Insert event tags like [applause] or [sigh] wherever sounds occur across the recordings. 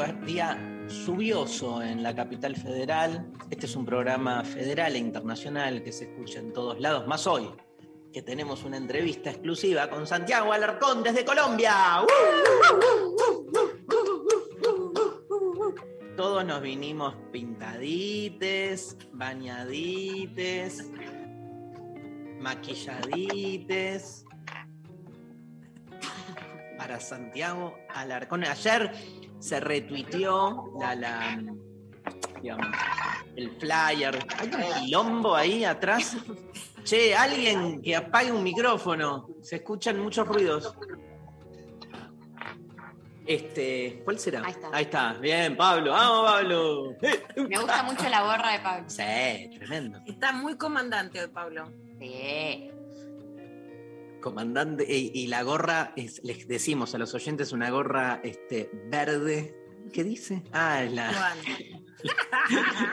Día, día lluvioso en la capital federal. Este es un programa federal e internacional que se escucha en todos lados, más hoy, que tenemos una entrevista exclusiva con Santiago Alarcón desde Colombia. Todos nos vinimos pintadites, bañadites, maquilladites para Santiago Alarcón. Ayer se retuiteó la, la, digamos, el flyer. Hay un quilombo ahí atrás. Che, alguien que apague un micrófono. Se escuchan muchos ruidos. Este, ¿cuál será? Ahí está. Bien, Pablo. Vamos, Pablo. Me gusta mucho la gorra de Pablo. Sí, tremendo. Está muy comandante hoy, Pablo. Sí. Comandante, y, y la gorra, es- les decimos a los oyentes, una gorra este, verde. ¿Qué dice? Ah, es la, [laughs]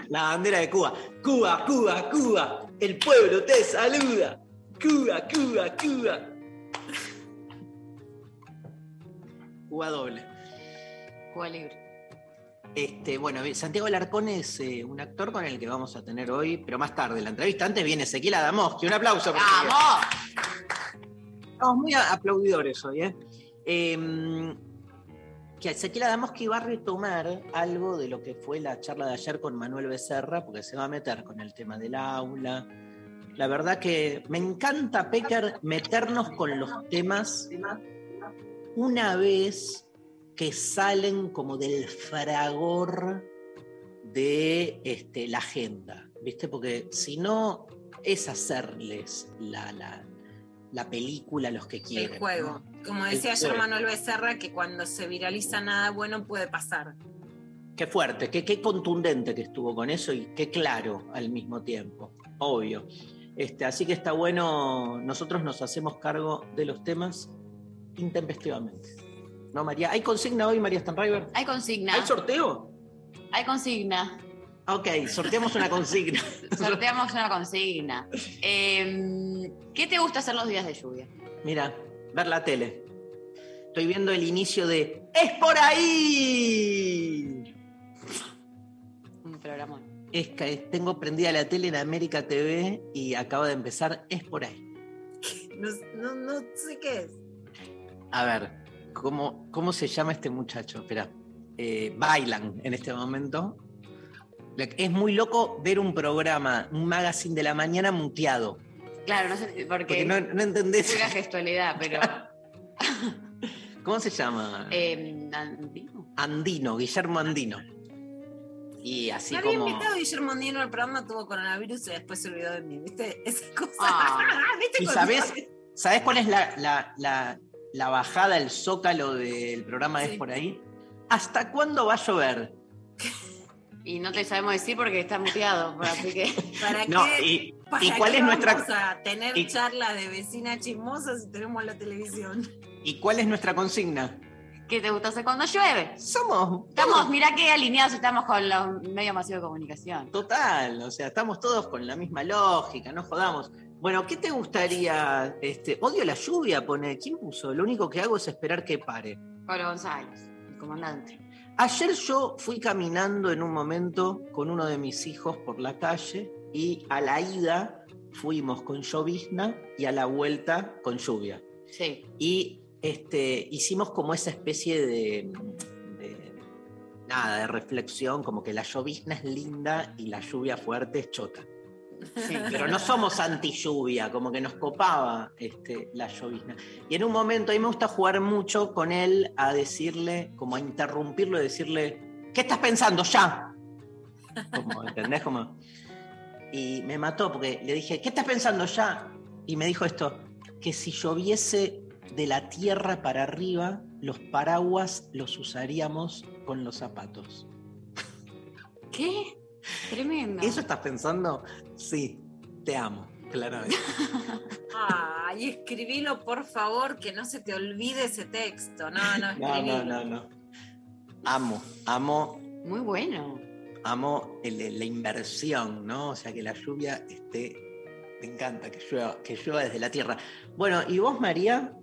la bandera de Cuba. Cuba, Cuba, Cuba. El pueblo te saluda. Cuba, Cuba, Cuba. Cuba doble. Cuba libre. Este, bueno, Santiago Alarcón es eh, un actor con el que vamos a tener hoy, pero más tarde la entrevista. Antes viene Ezequiel Adamoski. Un aplauso. ¡Vamos! Estamos muy aplaudidores hoy, ¿eh? Eh, que Ezequiel Adamoski va a retomar algo de lo que fue la charla de ayer con Manuel Becerra, porque se va a meter con el tema del aula. La verdad que me encanta, Pecker, meternos con los temas una vez que salen como del fragor de este, la agenda, ¿viste? Porque si no, es hacerles la, la película los que quieren. El juego. ¿no? Como El decía ayer juego. Manuel Becerra, que cuando se viraliza nada bueno puede pasar. Qué fuerte, qué, qué contundente que estuvo con eso y qué claro al mismo tiempo, obvio. Este, así que está bueno, nosotros nos hacemos cargo de los temas intempestivamente. ¿No, María? ¿Hay consigna hoy, María Stanriver? Hay consigna. ¿Hay sorteo? Hay consigna. Ok, sorteamos una consigna. [laughs] Sorteamos una consigna. Eh, ¿Qué te gusta hacer los días de lluvia? Mira, ver la tele. Estoy viendo el inicio de ¡Es por ahí! Un programa. Es que tengo prendida la tele en América TV y acaba de empezar ¡Es por ahí! No, no, no sé qué es. A ver, ¿cómo, cómo se llama este muchacho? Espera. Eh, bailan en este momento. Es muy loco ver un programa, un magazine de la mañana muteado. Claro, no sé, porque, Porque no, no entendés. pura gestualidad, pero. [laughs] ¿Cómo se llama? eh, Andino. Andino, Guillermo Andino. Y así Me había como. invitado a Guillermo Andino al programa, tuvo coronavirus y después se olvidó de mí. ¿Viste? Esa cosa. Ah. [laughs] ¿Viste ¿Y cuando- sabés, sabés cuál es la, la- la- la bajada, el zócalo del programa Es por ahí? ¿Hasta cuándo va a llover? [laughs] Y no te sabemos decir porque está muteado, así que. [laughs] ¿Para No, qué? y, ¿Para ¿y cuál qué es nuestra, vamos a tener y- charlas de vecina chismosa si tenemos la televisión? ¿y cuál es nuestra consigna? ¿Qué te gusta hacer cuando llueve? Somos. Estamos, mirá qué alineados estamos con los medios masivos de comunicación. Total, o sea, estamos todos con la misma lógica, no jodamos. Bueno, ¿qué te gustaría? Este, odio la lluvia, pone. ¿Quién puso? Lo único que hago es esperar que pare. Pablo González, el comandante. Ayer yo fui caminando en un momento con uno de mis hijos por la calle y a la ida fuimos con llovizna y a la vuelta con lluvia. Sí. Y este, hicimos como esa especie de, de- nada, de reflexión, como que la llovizna es linda y la lluvia fuerte es chota. Sí. [laughs] pero no somos anti lluvia, como que nos copaba este, la llovizna. Y en un momento, a mí me gusta jugar mucho con él a decirle, como a interrumpirlo y decirle, ¿qué estás pensando ya? Como, ¿Entendés? Como, y me mató porque le dije, ¿qué estás pensando ya? Y me dijo esto, que si lloviese de la tierra para arriba, los paraguas los usaríamos con los zapatos. ¿Qué? Tremendo. ¿Eso estás pensando? Sí, te amo, claramente. [laughs] Ay, escribilo por favor, que no se te olvide ese texto. No, no, [laughs] No, escribilo. no, no, no. Amo, amo, Muy bueno. amo el- la inversión, ¿no? O sea, que la lluvia esté. Me encanta que llueva, que llueva desde la tierra. Bueno, ¿y vos, María?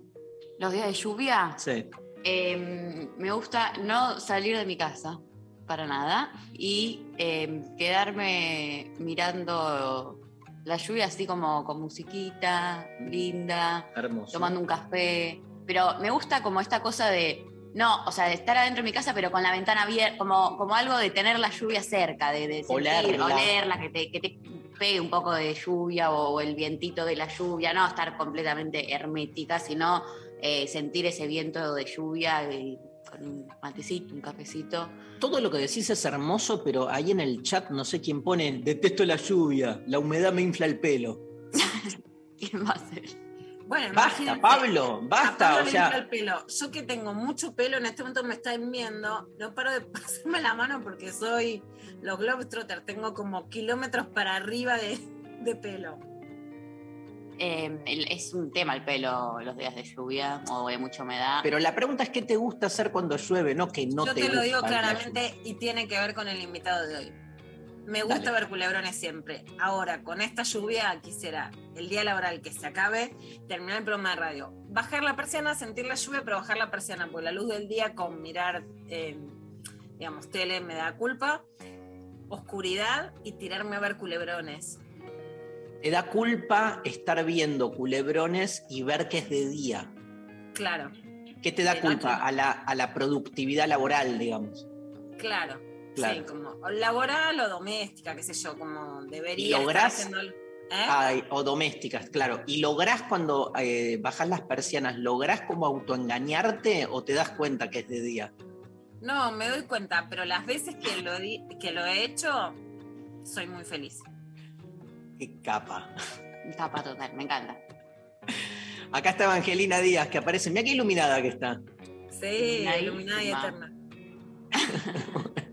Los días de lluvia, Sí. eh, me gusta no salir de mi casa para nada y eh, quedarme mirando la lluvia así como con musiquita, linda, Hermoso. tomando un café. Pero me gusta como esta cosa de, no, o sea, de estar adentro de mi casa, pero con la ventana abierta, como, como algo de tener la lluvia cerca, de, de sentir, Olerla. olerla, que te, que te pegue un poco de lluvia o, el vientito de la lluvia, no estar completamente hermética, sino eh, sentir ese viento de lluvia y con un matecito, un cafecito. Todo lo que decís es hermoso, pero ahí en el chat no sé quién pone, detesto la lluvia, la humedad me infla el pelo. [laughs] ¿Quién va a ser? Bueno, Basta, Pablo, a basta. Pablo O le sea, infla el pelo. Yo que tengo mucho pelo, en este momento me están viendo, no paro de [laughs] pasarme la mano porque soy los Globetrotter, tengo como kilómetros para arriba de, de pelo. Eh, el- es un tema el pelo los días de lluvia o de mucha humedad. pero la pregunta es qué te gusta hacer cuando llueve, no que no Yo te te, lo digo claramente y tiene que ver con el invitado de hoy. Me gusta Dale. ver culebrones siempre. Ahora, con esta lluvia, quisiera el día laboral que se acabe, terminar el programa de radio. Bajar la persiana, sentir la lluvia, pero bajar la persiana, porque la luz del día con mirar, eh, digamos, tele me da culpa. Oscuridad y tirarme a ver culebrones. Te da culpa estar viendo culebrones y ver que es de día. Claro, ¿Qué te da Te culpa? A la, a la productividad laboral, digamos. claro. Claro. Sí, como laboral o doméstica, qué sé yo, como debería ¿Y estar lográs? haciendo ¿Eh? Ay, o domésticas, claro. ¿Y lográs cuando eh, bajas las persianas, lográs como autoengañarte o te das cuenta que es de día? No, me doy cuenta, pero las veces que lo, que lo he hecho, soy muy feliz. Qué capa. Tapa total, me encanta. Acá está Evangelina Díaz, que aparece. Mira qué iluminada que está. Sí, iluminada y eterna. [laughs]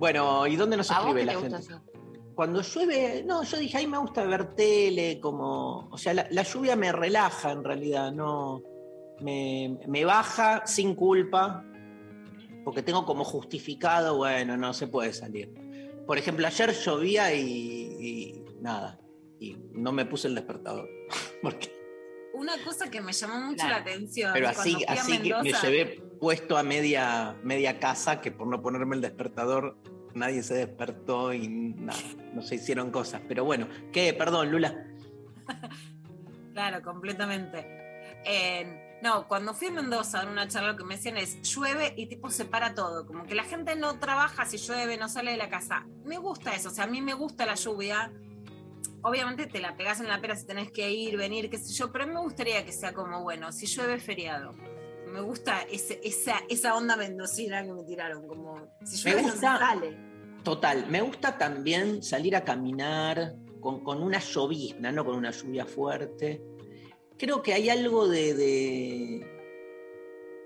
Bueno, ¿y dónde nos ¿A vos escribe qué la te gusta gente? Cuando llueve, no, yo dije, ahí me gusta ver tele, como, o sea, la, la lluvia me relaja en realidad, no, me, me baja sin culpa, porque tengo como justificado, bueno, no se puede salir. Por ejemplo, ayer llovía y, y nada, y no me puse el despertador, [laughs] porque, Una cosa que me llamó mucho Claro. la atención. pero cuando así, así que me Mendoza- llevé puesto a media, media casa, que por no ponerme el despertador nadie se despertó y nada, no se hicieron cosas. Pero bueno, ¿qué? Perdón, Lula. [laughs] Claro, completamente. Eh, no, cuando fui a Mendoza dar una charla, lo que me decían es llueve y tipo se para todo. Como que la gente no trabaja si llueve, no sale de la casa. Me gusta eso, o sea, a mí me gusta la lluvia. Obviamente te la pegas en la pera si tenés que ir, venir, qué sé yo, pero me gustaría que sea como, bueno, si llueve feriado. Me gusta ese- esa, esa onda mendocina que me tiraron, como si llueve no sale. Total, me gusta también salir a caminar con, con una llovizna, no con una lluvia fuerte. Creo que hay algo de, de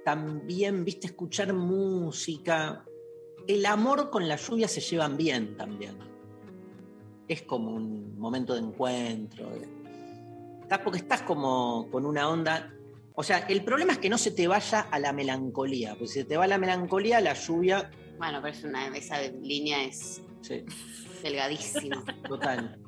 también, viste, escuchar música. El amor con la lluvia se llevan bien también. Es como un momento de encuentro. Estás porque estás como con una onda. O sea, el problema es que no se te vaya a la melancolía. Porque si se te va la melancolía, la lluvia. Bueno, pero es una, esa línea es Sí, delgadísima, total.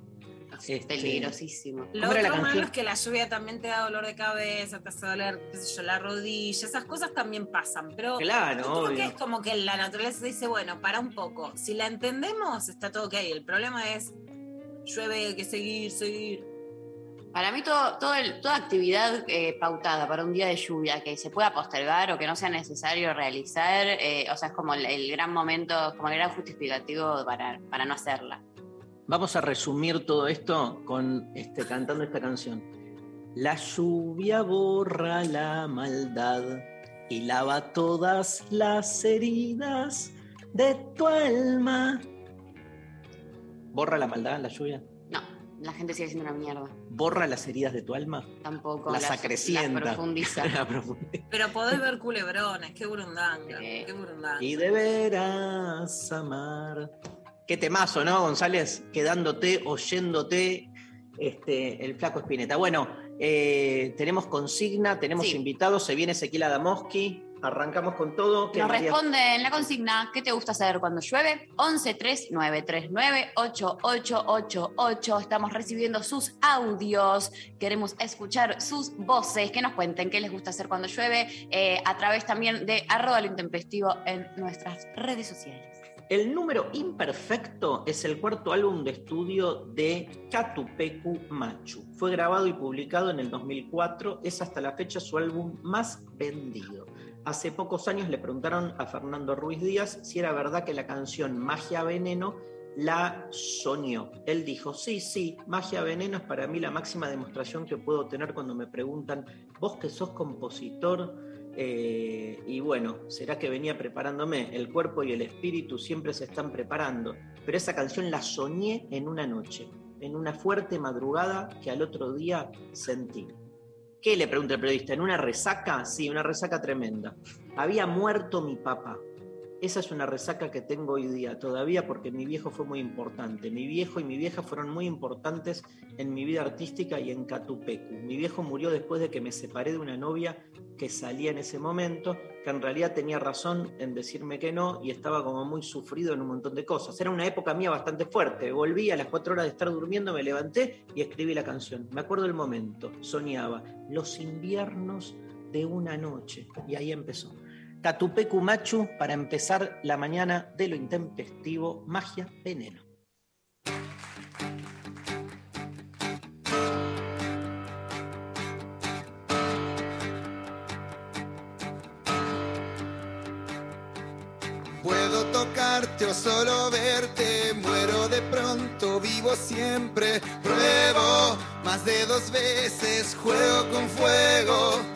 es Este- peligrosísimo. Lo ¿Cómo era la otro malo canción? es que la lluvia también te da dolor de cabeza, te hace doler, qué sé yo, la rodilla, esas cosas también pasan, pero Claro, yo creo que obvio. es como que la naturaleza dice, bueno, para un poco, si la entendemos, está todo ok, el problema es, llueve, hay que seguir, seguir. Para mí todo, todo el- toda actividad eh, pautada para un día de lluvia que se pueda postergar o que no sea necesario realizar, eh, o sea, es como el, el gran momento, como el gran justificativo para, para no hacerla. Vamos a resumir todo esto con este, cantando esta canción. La lluvia borra la maldad y lava todas las heridas de tu alma. ¿Borra la maldad la lluvia? No, la gente sigue siendo una mierda. ¿Borra las heridas de tu alma? Tampoco. Las acrecienta. [laughs] las profundiza. La profundiza. Pero podés ver culebrones, qué burundanga, Sí. qué burundanga. Y deberás amar. Qué temazo, ¿no, González? Quedándote, oyéndote, este, el flaco Espineta. Bueno, eh, tenemos consigna, tenemos Sí. invitados, se viene Ezequiel Adamoski, arrancamos con todo. ¿Qué, Nos responde en la consigna, ¿qué te gusta hacer cuando llueve? 11 3 939 8888. Estamos recibiendo sus audios. Queremos escuchar sus voces. Que nos cuenten qué les gusta hacer cuando llueve eh, a través también de arroba lo intempestivo en nuestras redes sociales. El número imperfecto es el cuarto álbum de estudio de Catupecu Machu. Fue grabado y publicado en el 2004, es hasta la fecha su álbum más vendido. Hace pocos años le preguntaron a Fernando Ruiz Díaz si era verdad que la canción Magia Veneno la soñó. Él dijo, sí, sí, Magia Veneno es para mí la máxima demostración que puedo tener cuando me preguntan, vos que sos compositor, eh, y bueno, será que venía preparándome. El cuerpo y el espíritu siempre se están preparando. Pero esa canción la soñé en una noche, en una fuerte madrugada que al otro día sentí. ¿Qué le pregunta el periodista? ¿En una resaca? Sí, una resaca tremenda. Había muerto mi papá. Esa es una resaca que tengo hoy día todavía porque mi viejo fue muy importante. Mi viejo y mi vieja fueron muy importantes en mi vida artística y en Catupecu. Mi viejo murió después de que me separé de una novia que salía en ese momento, que en realidad tenía razón en decirme que no y estaba como muy sufrido en un montón de cosas. Era una época mía bastante fuerte. Volví a las cuatro horas de estar durmiendo, me levanté y escribí la canción. Me acuerdo el momento, soñaba los inviernos de una noche y ahí empezó. Catupecu Machu para empezar la mañana de lo intempestivo, magia, veneno. Puedo tocarte o solo verte, muero de pronto, vivo siempre, pruebo más de dos veces, juego con fuego.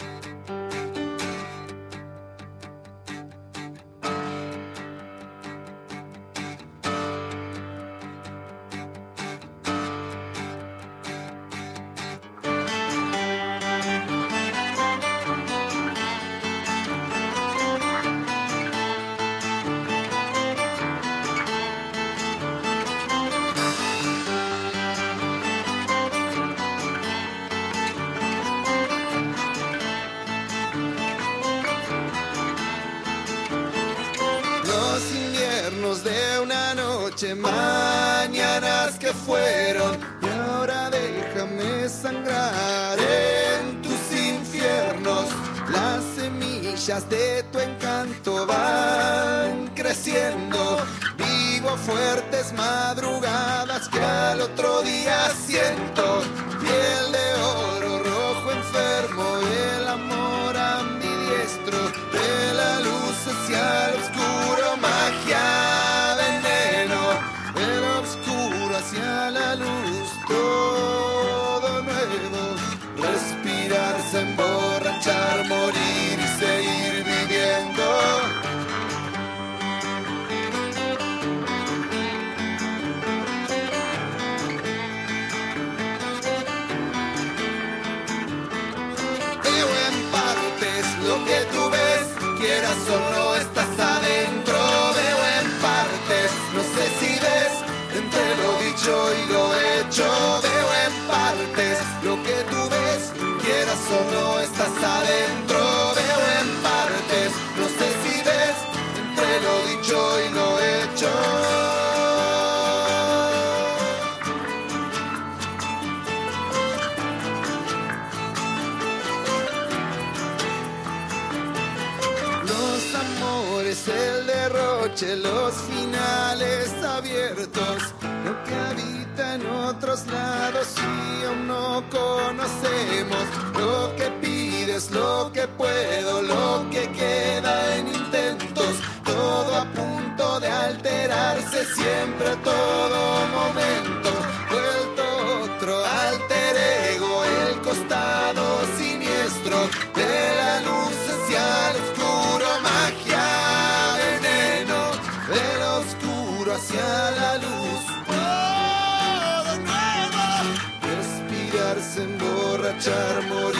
Quieras o no estás adentro. Veo en partes, no sé si ves, entre lo dicho y lo hecho. Los amores, el derroche, los finales abiertos, lo que habita en otros lados y aún no conocemos, lo que pides, lo que puedo, lo que queda en intentos, todo a punto de alterarse siempre a todo momento. Emborrachar, morir,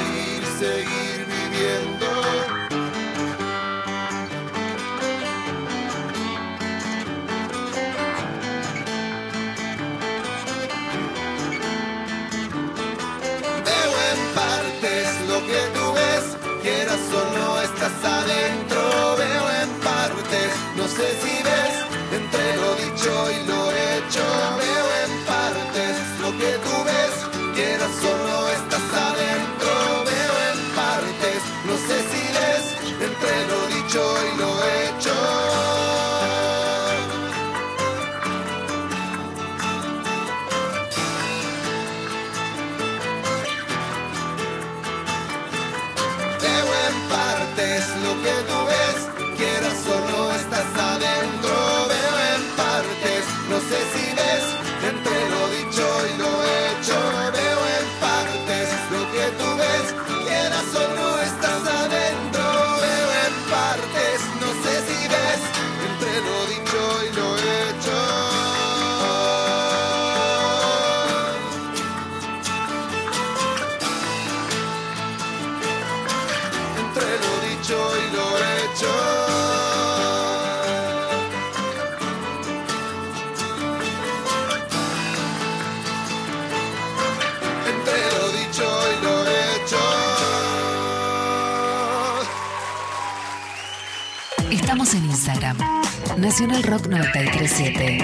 Nacional Rock 937.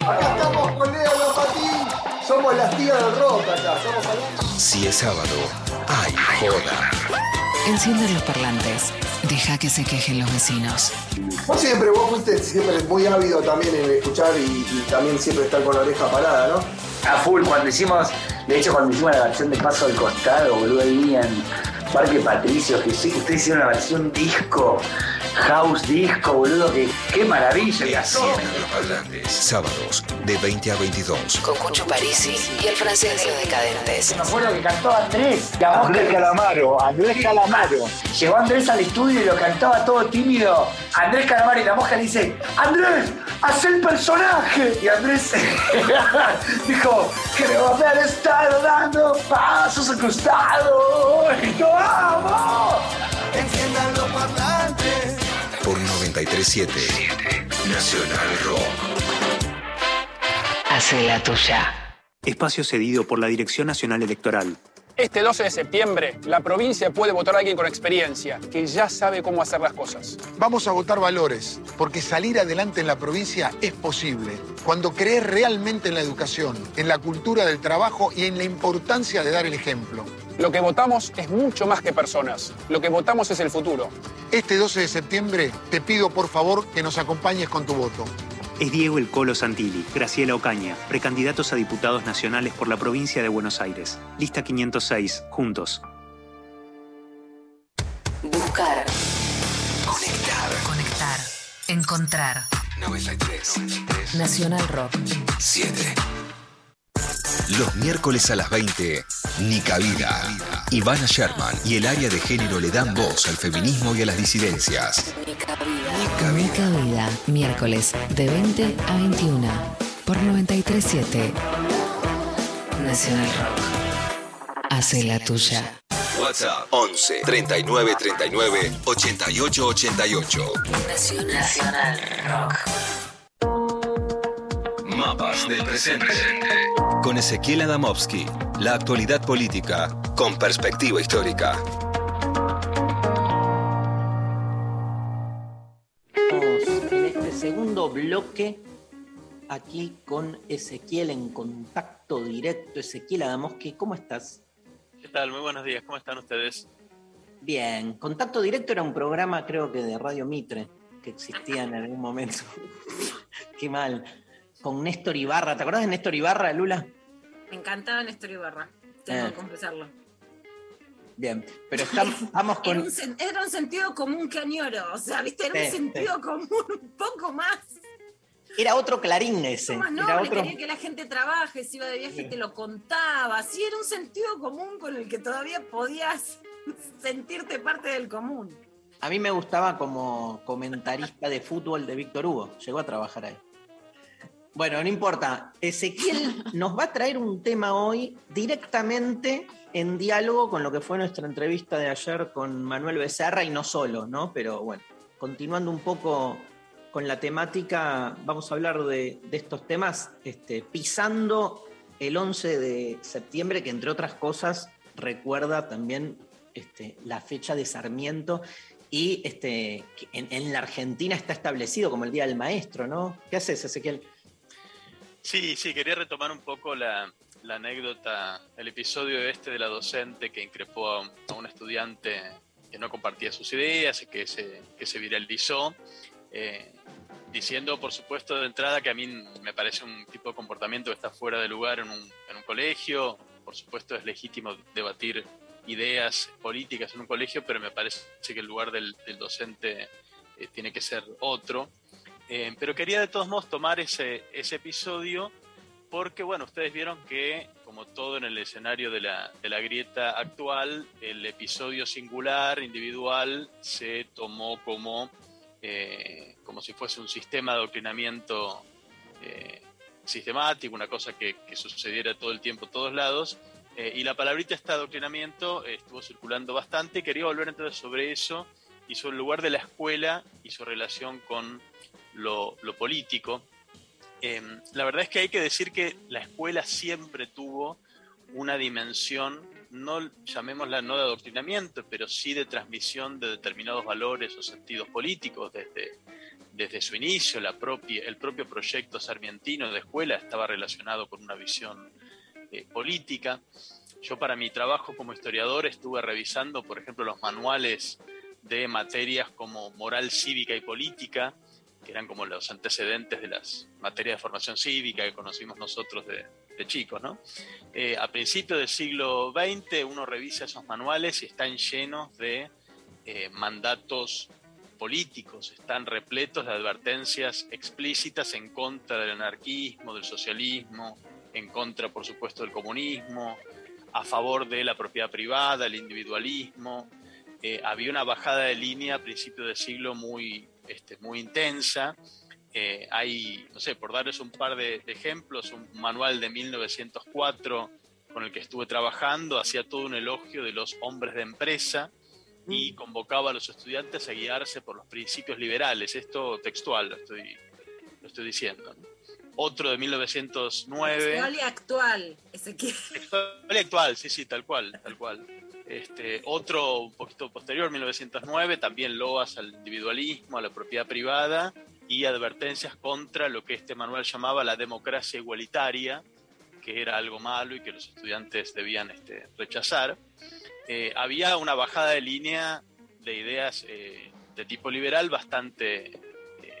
Acá estamos con Leo Lopatín. Somos las tías del rock acá. Estamos hablando. Si es sábado, hay joda. Encienden los parlantes. Deja que se quejen los vecinos. Vos siempre, vos fuiste siempre muy ávido también en escuchar y, y también siempre estar con la oreja parada, ¿no? a full cuando hicimos, de hecho cuando hicimos la versión de Paso al Costado, boludo, ahí en Parque Patricio, que sí, ustedes hicieron la versión disco, house disco, boludo, que qué maravilla, los parlantes. Sábados, de 20 a 22. Con Cucho Parisi y el francés de los decadentes. Me acuerdo que cantó Andrés, Andrés Calamaro, Andrés Calamaro. Llegó Andrés al estudio y lo cantaba todo tímido. Andrés Calamaro y la mosca le dice, Andrés, haz el personaje. Y Andrés [laughs] dijo, creo haber estado dando pasos al costado. Y yo amo. Enciendan los parlantes. Por 937. Nacional Rock. Hace la tuya. Espacio cedido por la Dirección Nacional Electoral. Este 12 de septiembre, la provincia puede votar a alguien con experiencia, que ya sabe cómo hacer las cosas. Vamos a votar valores, porque salir adelante en la provincia es posible. Cuando crees realmente en la educación, en la cultura del trabajo y en la importancia de dar el ejemplo. Lo que votamos es mucho más que personas. Lo que votamos es el futuro. Este 12 de septiembre te pido por favor que nos acompañes con tu voto. Es Diego El Colo Santilli, Graciela Ocaña, precandidatos a diputados nacionales por la provincia de Buenos Aires. Lista 506, juntos. Buscar. Conectar. Conectar. Encontrar. 93. Nacional Rock. 7. Los miércoles a las 20, Nica Vida. Ivana Sherman y el área de género le dan voz al feminismo y a las disidencias. Mica Vida. Miércoles de 20 a 21. Por 937. Nacional Rock. Hace la tuya. WhatsApp 11 39 39 88 88. Nacional Rock. Mapas del presente. Con Ezequiel Adamovsky. La actualidad política con perspectiva histórica. Estamos en este segundo bloque aquí con Ezequiel en contacto directo. Ezequiel Adamoski, ¿cómo estás? ¿Qué tal? Muy buenos días, ¿cómo están ustedes? Bien, Contacto Directo era un programa creo que de Radio Mitre que existía en algún momento. [laughs] Qué mal. Con Néstor Ibarra, ¿te acordás de Néstor Ibarra, Lula? Me encantaba Néstor Ibarra, tengo Eh. que confesarlo. Bien, pero estamos, [laughs] estamos Era con. un, era un sentido común que añoro. O sea, viste, era un Sí, sentido común un poco más, Era otro clarín ese. más Era otro. Quería que la gente trabaje, se iba de viaje y te lo contaba. Sí, era un sentido común con el que todavía podías [laughs] sentirte parte del común. A mí me gustaba como comentarista de fútbol de Víctor Hugo. Llegó a trabajar ahí. Bueno, no importa. Ezequiel [laughs] nos va a traer un tema hoy directamente en diálogo con lo que fue nuestra entrevista de ayer con Manuel Becerra y no solo, ¿no? Pero bueno, continuando un poco con la temática, vamos a hablar de, de estos temas, este, pisando el 11 de septiembre, que entre otras cosas recuerda también este, la fecha de Sarmiento y este, en, en la Argentina está establecido como el Día del Maestro, ¿no? ¿Qué haces, Ezequiel? Sí, sí, quería retomar un poco la, anécdota, el episodio este de la docente que increpó a un, estudiante que no compartía sus ideas que se, que se viralizó, eh, diciendo, por supuesto, de entrada que a mí me parece un tipo de comportamiento que está fuera de lugar en un, en un colegio. Por supuesto, es legítimo debatir ideas políticas en un colegio, pero me parece que el lugar del, del docente eh, tiene que ser otro. Eh, pero quería de todos modos tomar ese, ese episodio porque, bueno, ustedes vieron que, como todo en el escenario de la, de la grieta actual, el episodio singular, individual, se tomó como, eh, como si fuese un sistema de adoctrinamiento eh, sistemático, una cosa que, que sucediera todo el tiempo, todos lados. Y la palabrita este adoctrinamiento estuvo circulando bastante quería volver entonces sobre eso y sobre el lugar de la escuela y su relación con lo, político. Eh, la verdad es que hay que decir que la escuela siempre tuvo una dimensión, no llamémosla no de adoctrinamiento, pero sí de transmisión de determinados valores o sentidos políticos desde, desde su inicio. La propia, el propio proyecto sarmientino de escuela estaba relacionado con una visión eh, política. Yo para mi trabajo como historiador estuve revisando, por ejemplo, los manuales de materias como moral cívica y política, que eran como los antecedentes de las materias de formación cívica que conocimos nosotros de, de chicos, ¿no? Eh, a principios del siglo XX uno revisa esos manuales y están llenos de eh, mandatos políticos, están repletos de advertencias explícitas en contra del anarquismo, del socialismo, en contra, por supuesto, del comunismo, a favor de la propiedad privada, el individualismo. Eh, había una bajada de línea a principios del siglo muy, este, muy intensa. Eh, hay, no sé, por darles un par de, de, ejemplos, un manual de 1904 con el que estuve trabajando hacía todo un elogio de los hombres de empresa y convocaba a los estudiantes a guiarse por los principios liberales. Esto textual lo estoy, lo estoy diciendo. ¿no? Otro de 1909. Textual y actual, Ezequiel. Textual y actual, sí, sí, tal cual, tal cual. Este, otro un poquito posterior, 1909, también loas al individualismo, a la propiedad privada y advertencias contra lo que este manual llamaba la democracia igualitaria, que era algo malo y que los estudiantes debían este, rechazar. Eh, había una bajada de línea de ideas eh, de tipo liberal bastante eh,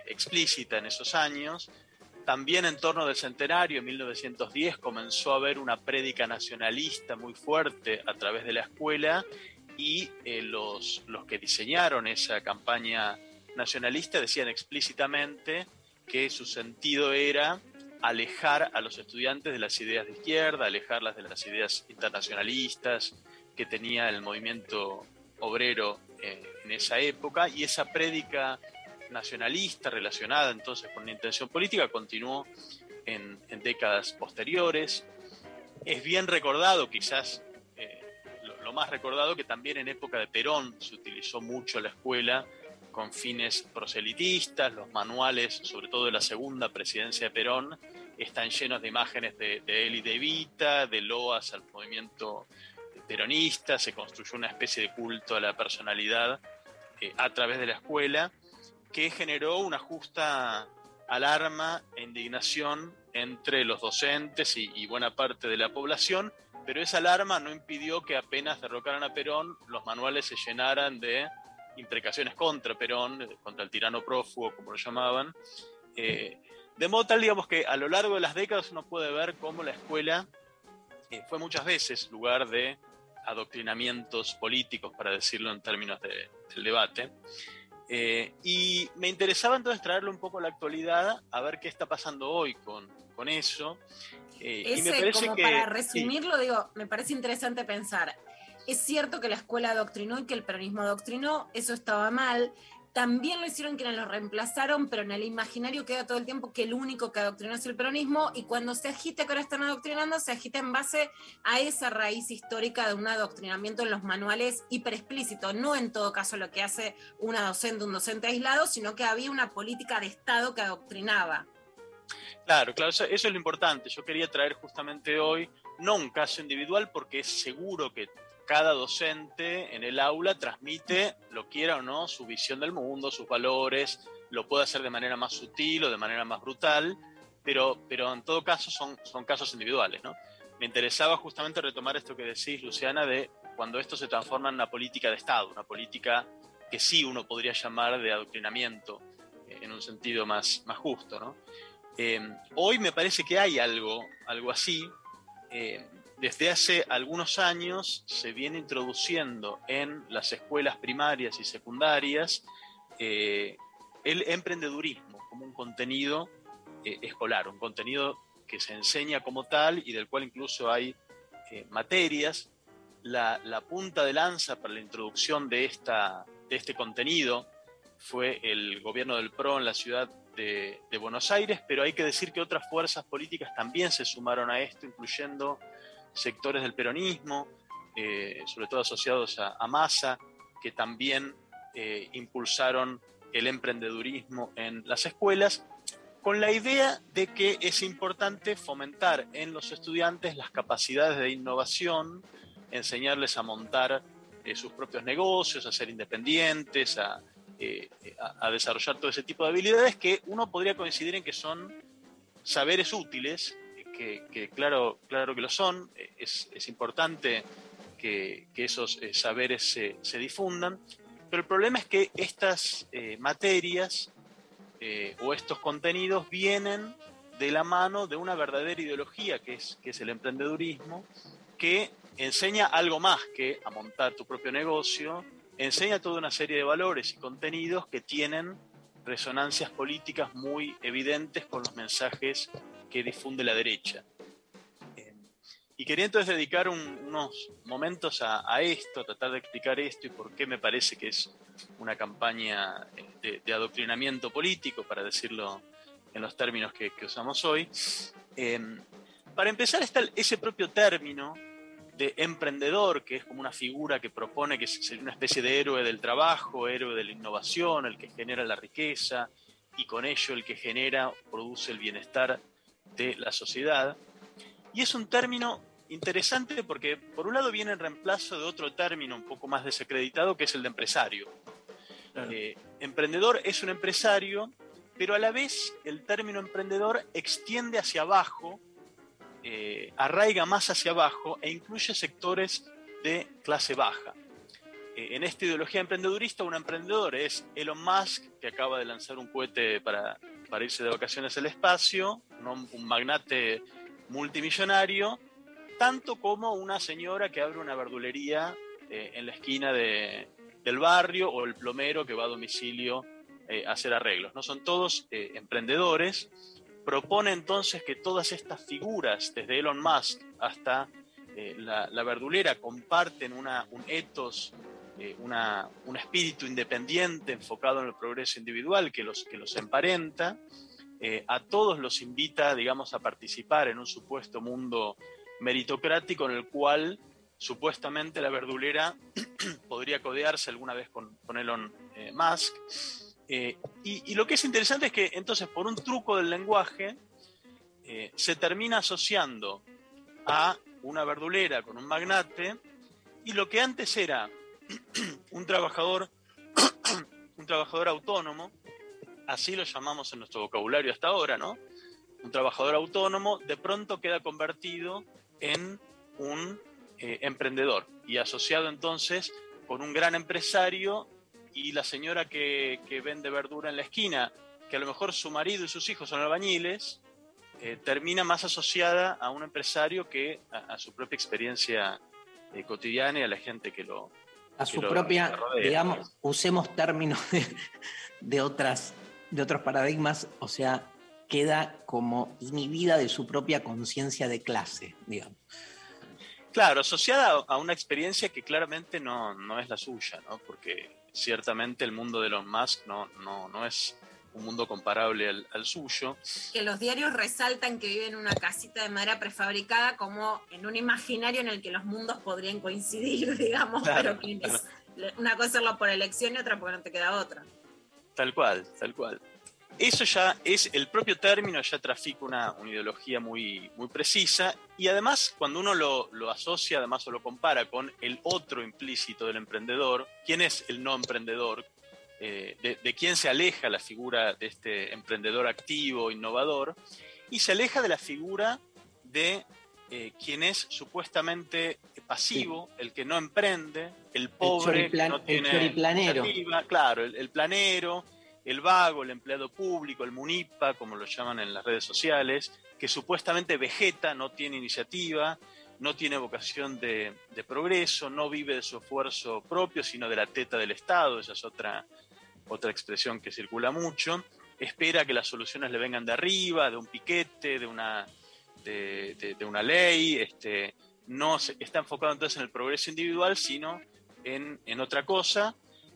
explícita en esos años. También en torno del centenario, en 1910, comenzó a haber una prédica nacionalista muy fuerte a través de la escuela y eh, los, los que diseñaron esa campaña nacionalista decían explícitamente que su sentido era alejar a los estudiantes de las ideas de izquierda, alejarlas de las ideas internacionalistas que tenía el movimiento obrero eh, en esa época y esa prédica nacionalista relacionada entonces con la intención política continuó en, décadas posteriores. Es bien recordado, quizás eh, lo, más recordado, que también en época de Perón se utilizó mucho la escuela con fines proselitistas, los manuales, sobre todo de la segunda presidencia de Perón, están llenos de imágenes de, de él y de Evita, de loas al movimiento peronista, se construyó una especie de culto a la personalidad eh, a través de la escuela que generó una justa alarma e indignación entre los docentes y, buena parte de la población, pero esa alarma no impidió que apenas derrocaran a Perón, los manuales se llenaran de imprecaciones contra Perón, contra el tirano prófugo, como lo llamaban. Eh, de modo tal, digamos, que a lo largo de las décadas uno puede ver cómo la escuela eh, fue muchas veces lugar de adoctrinamientos políticos, para decirlo en términos de- del debate. Eh, y me interesaba entonces traerlo un poco a la actualidad, a ver qué está pasando hoy con, con eso. Eh, y me Ese, parece como que, para sí. resumirlo, digo, me parece interesante pensar. Es cierto que la escuela adoctrinó y que el peronismo adoctrinó, eso estaba mal. También lo hicieron quienes lo reemplazaron, pero en el imaginario queda todo el tiempo que el único que adoctrinó es el peronismo y cuando se agita que ahora están adoctrinando, se agita en base a esa raíz histórica de un adoctrinamiento en los manuales hiper explícito, no en todo caso lo que hace una docente, un docente aislado, sino que había una política de Estado que adoctrinaba. Claro, claro, eso, eso es lo importante. Yo quería traer justamente hoy, no un caso individual, porque es seguro que cada docente en el aula transmite, lo quiera o no, su visión del mundo, sus valores, lo puede hacer de manera más sutil o de manera más brutal, pero, pero en todo caso son, son casos individuales, ¿no? Me interesaba justamente retomar esto que decís, Luciana, de cuando esto se transforma en una política de Estado, una política que sí uno podría llamar de adoctrinamiento, eh, en un sentido más, más justo. Eh, hoy me parece que hay algo, algo así. Eh, desde hace algunos años se viene introduciendo en las escuelas primarias y secundarias eh, el emprendedurismo como un contenido eh, escolar, un contenido que se enseña como tal y del cual incluso hay eh, materias. La, punta de lanza para la introducción de, esta, de este contenido fue el gobierno del PRO en la ciudad de Buenos Aires, pero hay que decir que otras fuerzas políticas también se sumaron a esto, incluyendo sectores del peronismo, eh, sobre todo asociados a, a Massa, que también eh, impulsaron el emprendedurismo en las escuelas, con la idea de que es importante fomentar en los estudiantes las capacidades de innovación, enseñarles a montar eh, sus propios negocios, a ser independientes, a, a desarrollar todo ese tipo de habilidades que uno podría coincidir en que son saberes útiles, que, que claro, claro que lo son, es, es importante que, que esos eh, saberes se, se difundan, pero el problema es que estas eh, materias eh, o estos contenidos vienen de la mano de una verdadera ideología que es, que es el emprendedurismo, que enseña algo más que a montar tu propio negocio, enseña toda una serie de valores y contenidos que tienen resonancias políticas muy evidentes con los mensajes que difunde la derecha. Eh, y quería entonces dedicar un- unos momentos a, a esto, a tratar de explicar esto y por qué me parece que es una campaña eh, de, de adoctrinamiento político, para decirlo en los términos que, que usamos hoy. Eh, para empezar está ese propio término de emprendedor, que es como una figura que propone que sería una especie de héroe del trabajo, héroe de la innovación, el que genera la riqueza y con ello el que genera, produce el bienestar de la sociedad. Y es un término interesante porque por un lado viene en reemplazo de otro término un poco más desacreditado que es el de empresario. Eh, emprendedor es un empresario, pero a la vez el término emprendedor extiende hacia abajo, eh, arraiga más hacia abajo e incluye sectores de clase baja. Eh, en esta ideología emprendedurista, un emprendedor es Elon Musk, que acaba de lanzar un cohete para, para irse de vacaciones al espacio, un, magnate multimillonario, tanto como una señora que abre una verdulería eh, en la esquina de- del barrio o el plomero que va a domicilio eh, a hacer arreglos. ¿no? Son todos eh, emprendedores. Propone entonces que todas estas figuras, desde Elon Musk hasta la, verdulera, comparten un ethos, eh, un espíritu independiente enfocado en el progreso individual que los, que los emparenta. Eh, a todos los invita, digamos, a participar en un supuesto mundo meritocrático en el cual supuestamente la verdulera [clears throat] podría codearse alguna vez con, Elon eh, Musk. Y, lo que es interesante es que entonces por un truco del lenguaje se termina asociando a una verdulera con un magnate y lo que antes era [clears throat] un trabajador [clears throat] un trabajador autónomo así lo llamamos en nuestro vocabulario hasta ahora, ¿no? Un trabajador autónomo de pronto queda convertido en un eh, emprendedor y asociado entonces con un gran empresario y la señora que, vende verdura en la esquina, que a lo mejor su marido y sus hijos son albañiles, eh, termina más asociada a un empresario que a, a su propia experiencia eh, cotidiana y a la gente que lo... A su propia, digamos, usemos términos de, de otras, de otros paradigmas, o sea, queda como inhibida de su propia conciencia de clase, digamos. Claro, asociada a- una experiencia que claramente no, no es la suya, ¿no? Porque ciertamente el mundo de Elon Musk no, no, no es un mundo comparable al, al suyo. Que los diarios resaltan que vive en una casita de madera prefabricada como en un imaginario en el que los mundos podrían coincidir, [laughs] digamos, Claro, pero que claro. es- una cosa es hacerlo por elección y otra porque no te queda otra. Tal cual, tal cual. Eso ya es, el propio término ya trafica una, una ideología muy, muy precisa y además cuando uno lo, lo asocia además o lo compara con el otro implícito del emprendedor, ¿quién es el no emprendedor? Eh, de, de quién se aleja la figura de este emprendedor activo, innovador, y se aleja de la figura de eh, quien es supuestamente pasivo, el que no emprende, el pobre, que no el tiene choriplanero. iniciativa, claro, el, el planero, el vago, el empleado público, el munipa, como lo llaman en las redes sociales, que supuestamente vegeta, no tiene iniciativa, no tiene vocación de, de progreso, no vive de su esfuerzo propio, sino de la teta del Estado, esa es otra, otra expresión que circula mucho, espera que las soluciones le vengan de arriba, de un piquete, de una, de, una ley, este, no se- está enfocado entonces en el progreso individual, sino en, en otra cosa.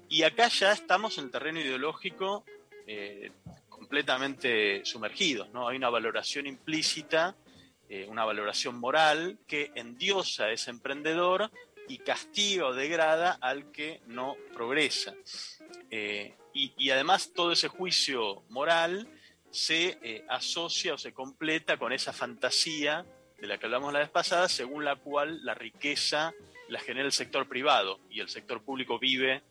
Y acá ya estamos en el terreno ideológico eh, completamente sumergidos, ¿no? Hay una valoración implícita, eh, una valoración moral que endiosa a ese emprendedor y castiga o degrada al que no progresa. Eh, y, y además todo ese juicio moral se eh, asocia o se completa con esa fantasía de la que hablamos la vez pasada, según la cual la riqueza la genera el sector privado y el sector público vive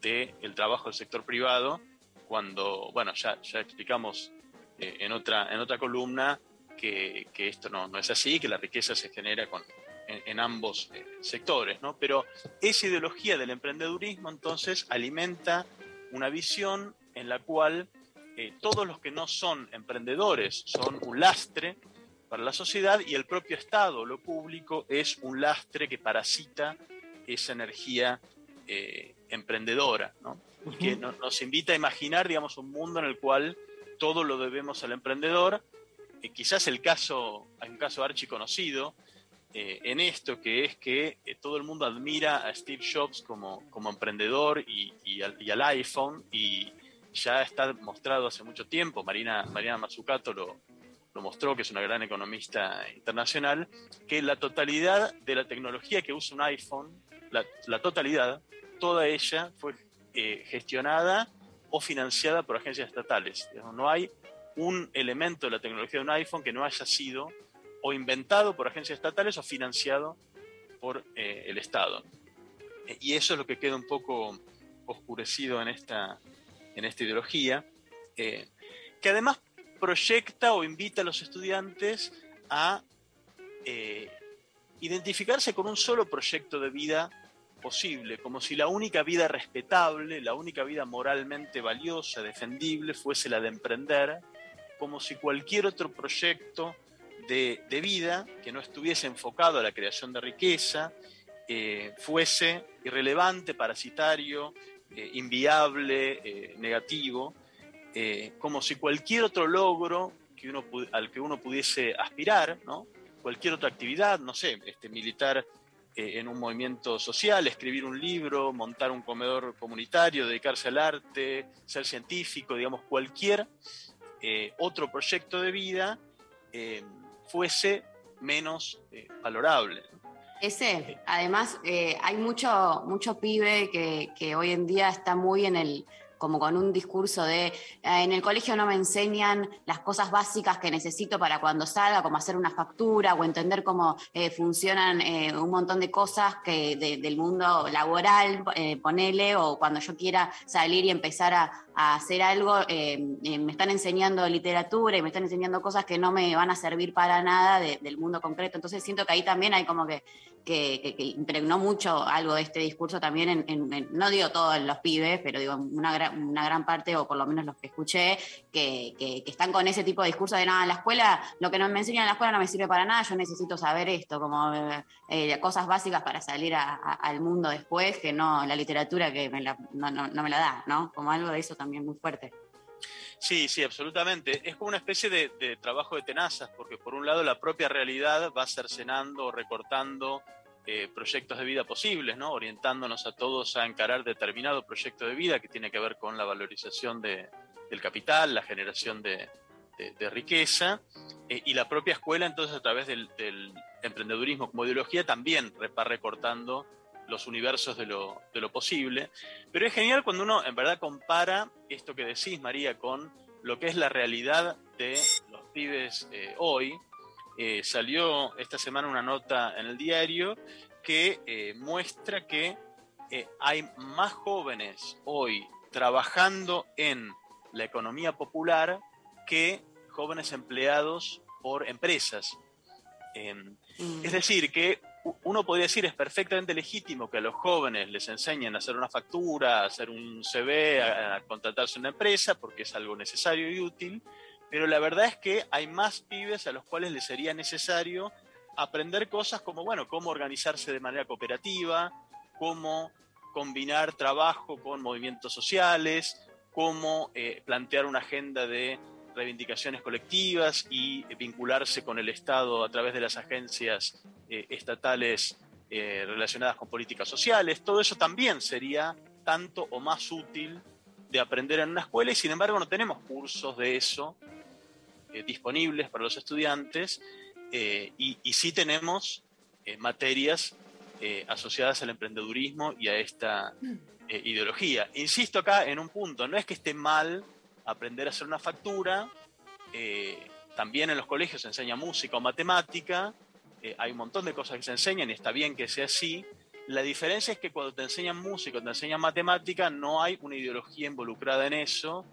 del trabajo del sector privado, cuando, bueno, ya, ya explicamos eh, en, otra, en otra columna que, que esto no, no es así, que la riqueza se genera con, en, en ambos eh, sectores, ¿no? Pero esa ideología del emprendedurismo entonces alimenta una visión en la cual eh, todos los que no son emprendedores son un lastre para la sociedad y el propio Estado, lo público, es un lastre que parasita esa energía eh, emprendedora, ¿no? Y que no- nos invita a imaginar, digamos, un mundo en el cual todo lo debemos al emprendedor. Eh, quizás el caso, hay un caso archiconocido eh, en esto, que es que eh, todo el mundo admira a Steve Jobs como, como emprendedor y, al, iPhone, y ya está mostrado hace mucho tiempo, Marina, Mariana Mazzucato lo, mostró, que es una gran economista internacional, que la totalidad de la tecnología que usa un iPhone, la, totalidad, toda ella fue eh, gestionada o financiada por agencias estatales. No hay un elemento de la tecnología de un iPhone que no haya sido o inventado por agencias estatales o financiado por eh, el Estado. Eh, Y eso es lo que queda un poco oscurecido en esta, en esta ideología, eh, que además proyecta o invita a los estudiantes a identificarse con un solo proyecto de vida posible, como si la única vida respetable, la única vida moralmente valiosa, defendible, fuese la de emprender, como si cualquier otro proyecto de, vida que no estuviese enfocado a la creación de riqueza fuese irrelevante, parasitario, eh, inviable, eh, negativo, eh, como si cualquier otro logro al que uno pudiese aspirar, ¿no? cualquier otra actividad, no sé, este, militar en un movimiento social, escribir un libro, montar un comedor comunitario, dedicarse al arte, ser científico, digamos, cualquier otro proyecto de vida fuese menos eh, valorable. Ese, además, eh, hay mucho, mucho pibe que, que hoy en día está muy en el, como con un discurso de eh, en el colegio no me enseñan las cosas básicas que necesito para cuando salga, como hacer una factura o entender cómo eh, funcionan eh, un montón de cosas que de- del mundo laboral, eh, ponele, o cuando yo quiera salir y empezar a, a hacer algo, eh, eh, me están enseñando literatura y me están enseñando cosas que no me van a servir para nada de- del mundo concreto. Entonces siento que ahí también hay como que, que, que- que impregnó mucho algo de este discurso también, en, en- en- no digo todos los pibes, pero digo una, gran- una gran parte, o por lo menos los que escuché, que, están con ese tipo de discurso de nada, en la escuela, lo que no me enseñan en la escuela no me sirve para nada, yo necesito saber esto, como eh, cosas básicas para salir a- a- al mundo después, que no la literatura que me la- no, no- no me la da, ¿no? Como algo de eso también muy fuerte. Sí, sí, absolutamente. Es como una especie de, trabajo de tenazas, porque por un lado la propia realidad va cercenando o recortando eh, proyectos de vida posibles, ¿no? orientándonos a todos a encarar determinado proyecto de vida que tiene que ver con la valorización de- del capital, la generación de, riqueza, eh, y la propia escuela entonces a través del, emprendedurismo como ideología también va recortando los universos de lo, de lo posible. Pero es genial cuando uno en verdad compara esto que decís, María, con lo que es la realidad de los pibes eh, hoy. Eh, salió esta semana una nota en el diario que eh, muestra que hay más jóvenes hoy trabajando en la economía popular que jóvenes empleados por empresas. Em, es decir, que uno podría decir es perfectamente legítimo que a los jóvenes les enseñen a hacer una factura, a hacer un CV, a, a contratarse una empresa, porque es algo necesario y útil, pero la verdad es que hay más pibes a los cuales les sería necesario aprender cosas como, bueno, cómo organizarse de manera cooperativa, cómo combinar trabajo con movimientos sociales, cómo eh, plantear una agenda de reivindicaciones colectivas y vincularse con el Estado a través de las agencias eh, estatales eh, relacionadas con políticas sociales. Todo eso también sería tanto o más útil de aprender en una escuela y sin embargo no tenemos cursos de eso eh, disponibles para los estudiantes eh, y, sí tenemos eh, materias eh, asociadas al emprendedurismo y a esta eh, ideología. Insisto acá en un punto, no es que esté mal aprender a hacer una factura, eh, también en los colegios se enseña música o matemática, eh, hay un montón de cosas que se enseñan y está bien que sea así. La diferencia es que cuando te enseñan música o te enseñan matemática no hay una ideología involucrada en eso,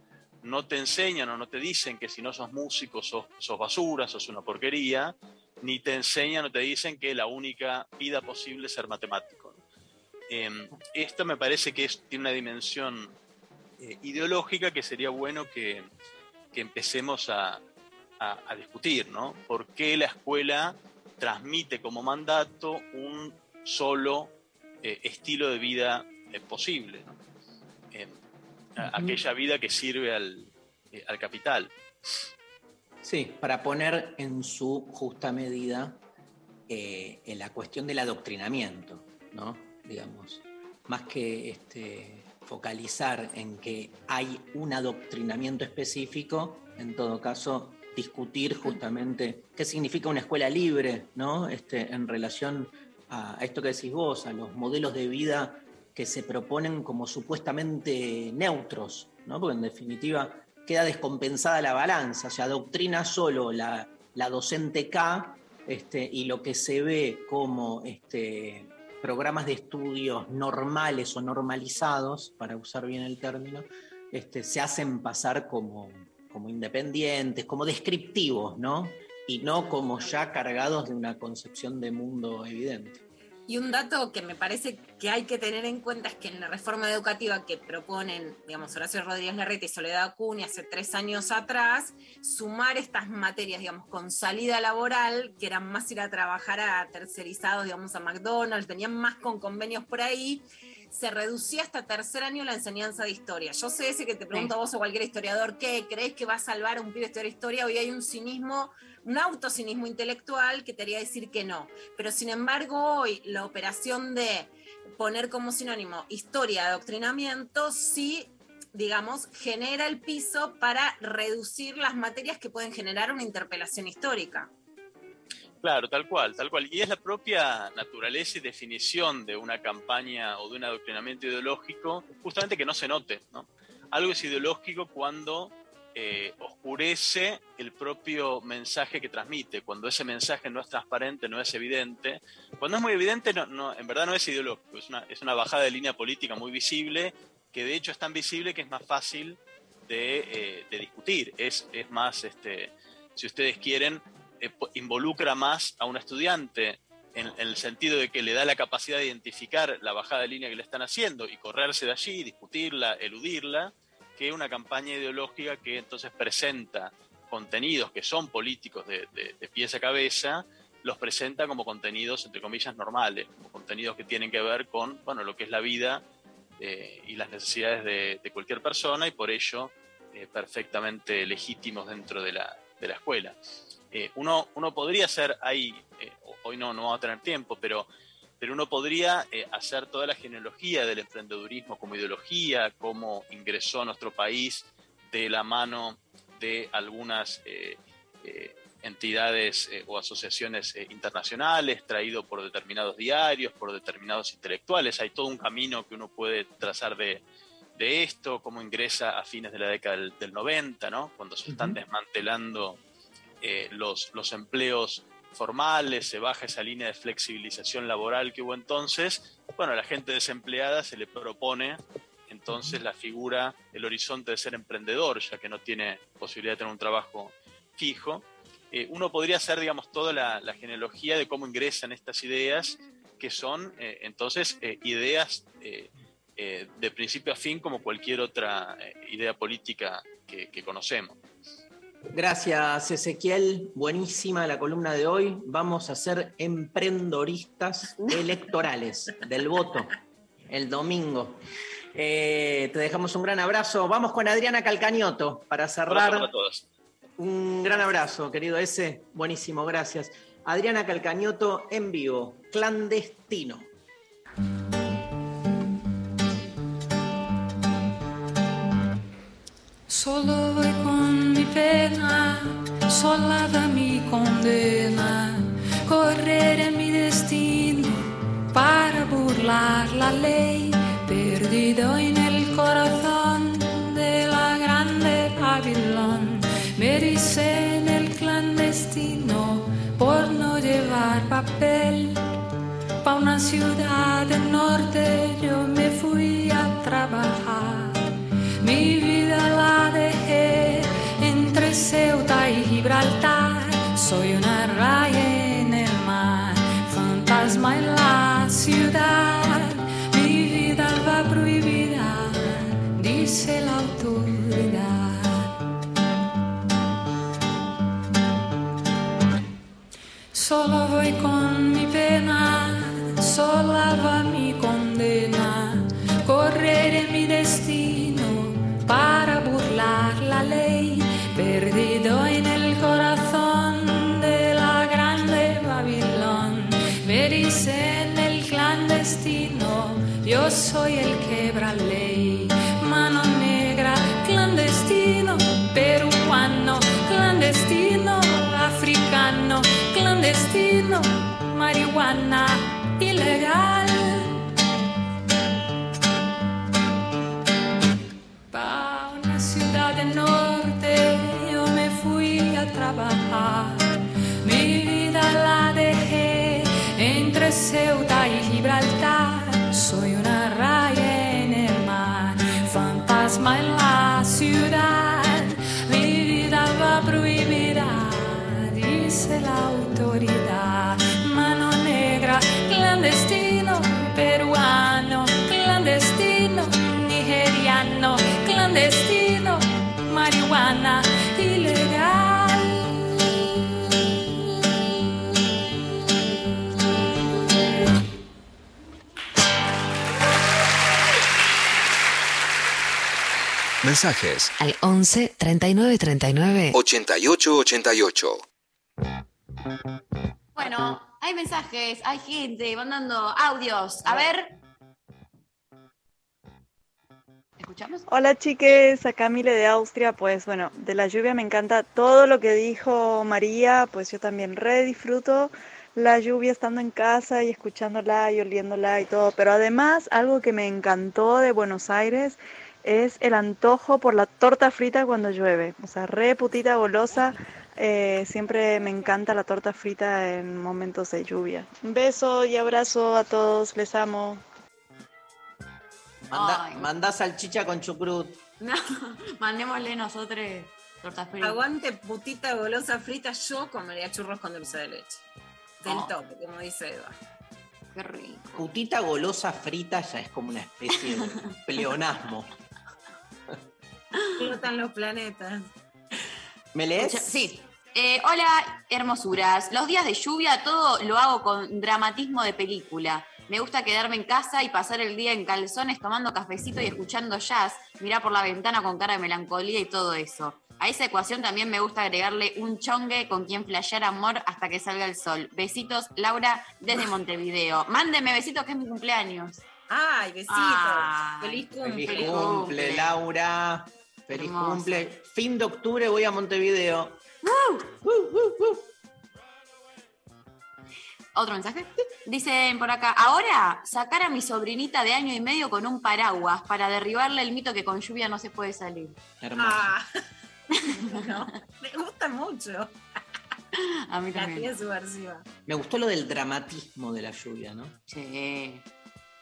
no te enseñan o no te dicen que si no sos músico sos, sos basura, sos una porquería, ni te enseñan o te dicen que la única vida posible es ser matemático. Eh, esto me parece que tiene una dimensión eh, ideológica que sería bueno que, que empecemos a, a- a discutir, ¿no? ¿Por qué la escuela transmite como mandato un solo eh, estilo de vida eh, posible? ¿no? Eh, a- aquella vida que sirve al, al capital. Sí, para poner en su justa medida en la cuestión del adoctrinamiento, ¿no? Digamos, más que este, focalizar en que hay un adoctrinamiento específico, en todo caso, discutir justamente qué significa una escuela libre, ¿no? Este, en relación a, esto que decís vos, a los modelos de vida que se proponen como supuestamente neutros, ¿no? Porque en definitiva queda descompensada la balanza, o sea, adoctrina solo la, la docente K este, y lo que se ve como este, programas de estudios normales o normalizados, para usar bien el término, este, se hacen pasar como, como independientes, como descriptivos, ¿no? Y no como ya cargados de una concepción de mundo evidente. Y un dato que me parece que hay que tener en cuenta es que en la reforma educativa que proponen, digamos, Horacio Rodríguez Larreta y Soledad Acuña hace tres años atrás, sumar estas materias, digamos, con salida laboral, que eran más ir a trabajar a tercerizados, digamos, a McDonald's, tenían más con convenios por ahí, se reducía hasta tercer año la enseñanza de historia. Yo sé ese que te pregunto a vos o cualquier historiador, ¿qué crees que va a salvar a un pibe de historia? Hoy hay un cinismo, un autocinismo intelectual que te haría decir que no. Pero sin embargo, hoy la operación de poner como sinónimo historia de adoctrinamiento sí digamos, genera el piso para reducir las materias que pueden generar una interpelación histórica. Claro, tal cual, tal cual. Y es la propia naturaleza y definición de una campaña o de un adoctrinamiento ideológico, justamente que no se note, ¿no? Algo es ideológico cuando eh, oscurece el propio mensaje que transmite. Cuando ese mensaje no es transparente, no es evidente. Cuando es muy evidente, no, no, en verdad no es ideológico, es una, bajada de línea política muy visible, que de hecho es tan visible que es más fácil de, eh, discutir. Es, más, este, si ustedes quieren, eh, involucra más a un estudiante en el sentido de que le da la capacidad de identificar la bajada de línea que le están haciendo y correrse de allí, discutirla, eludirla, que una campaña ideológica que entonces presenta contenidos que son políticos de, de- pies a cabeza, los presenta como contenidos, entre comillas, normales, como contenidos que tienen que ver con bueno, lo que es la vida eh, y las necesidades de, cualquier persona y por ello eh, perfectamente legítimos dentro de la, de la escuela. Eh, uno, uno podría hacer ahí, eh, hoy no, no vamos a tener tiempo, pero, pero uno podría eh, hacer toda la genealogía del emprendedurismo como ideología, cómo ingresó a nuestro país de la mano de algunas eh, eh, entidades o asociaciones internacionales, traído por determinados diarios, por determinados intelectuales. Hay todo un camino que uno puede trazar de, de esto, cómo ingresa a fines de la década del, del 90, ¿no? cuando se están desmantelando los, los empleos formales, se baja esa línea de flexibilización laboral que hubo entonces. Bueno, a la gente desempleada se le propone entonces la figura, el horizonte de ser emprendedor, ya que no tiene posibilidad de tener un trabajo fijo. Eh, uno podría hacer, digamos, toda la, genealogía de cómo ingresan estas ideas, que son eh, entonces eh, ideas de principio a fin como cualquier otra idea política que conocemos. Gracias, Ezequiel. Buenísima la columna de hoy. Vamos a ser emprendoristas electorales del voto el domingo. Eh, te dejamos un gran abrazo. Vamos con Adriana Calcañoto para Abrazo cerrar. para todos. Un gran abrazo, querido ese. Buenísimo, gracias. Adriana Calcañoto en vivo, clandestino. Solo voy con solada mi condena, correr en mi destino para burlar la ley, perdido en el corazón de la grande Babilón. Me dice en el clandestino por no llevar papel. Pa' una ciudad del norte yo me fui a trabajar. Mi vida la dejé entre Ceuta y Gibraltar. Soy una raya en el mar, fantasma en la ciudad. Mi vida va prohibida, Mensajes Al 11 39 39 88 88. Bueno, hay mensajes, hay gente mandando audios. A ver. ¿Escuchamos? Hola chiques, acá Mile de Austria, pues bueno, de la lluvia me encanta todo lo que dijo María, pues yo también re disfruto la lluvia estando en casa y escuchándola y oliéndola y todo, pero además algo que me encantó de Buenos Aires es el antojo por la torta frita cuando llueve. O sea, re putita golosa. eh, siempre me encanta la torta frita en momentos de lluvia. Un beso y abrazo a todos, les amo. Manda, manda salchicha con chucrut. [laughs] No, mandémosle nosotros tortas fritas. Aguante putita golosa frita, yo comería churros con dulce de leche. Del Oh. toque, como dice Eva. Qué rico. Putita golosa frita ya es como una especie de [laughs] pleonasmo. Flotan los planetas. ¿Me lees? Sí. Eh, hola, hermosuras. Los días de lluvia todo lo hago con dramatismo de película. Me gusta quedarme en casa y pasar el día en calzones tomando cafecito y escuchando jazz, mirar por la ventana con cara de melancolía y todo eso. A esa ecuación también me gusta agregarle un chongue con quien flashear amor hasta que salga el sol. Besitos, Laura, desde [laughs] Montevideo. Mándeme besitos que es mi cumpleaños. Ay, besitos. Ay, feliz cumple. Feliz cumple, Laura. Feliz Hermoso. cumple. Fin de octubre voy a Montevideo. Otro mensaje. Dicen por acá, ahora sacar a mi sobrinita de año y medio con un paraguas para derribarle el mito que con lluvia no se puede salir. Hermoso. Ah. [laughs] No, me gusta mucho. A mí La también. tía subversiva. Me gustó lo del dramatismo de la lluvia, ¿no? Sí.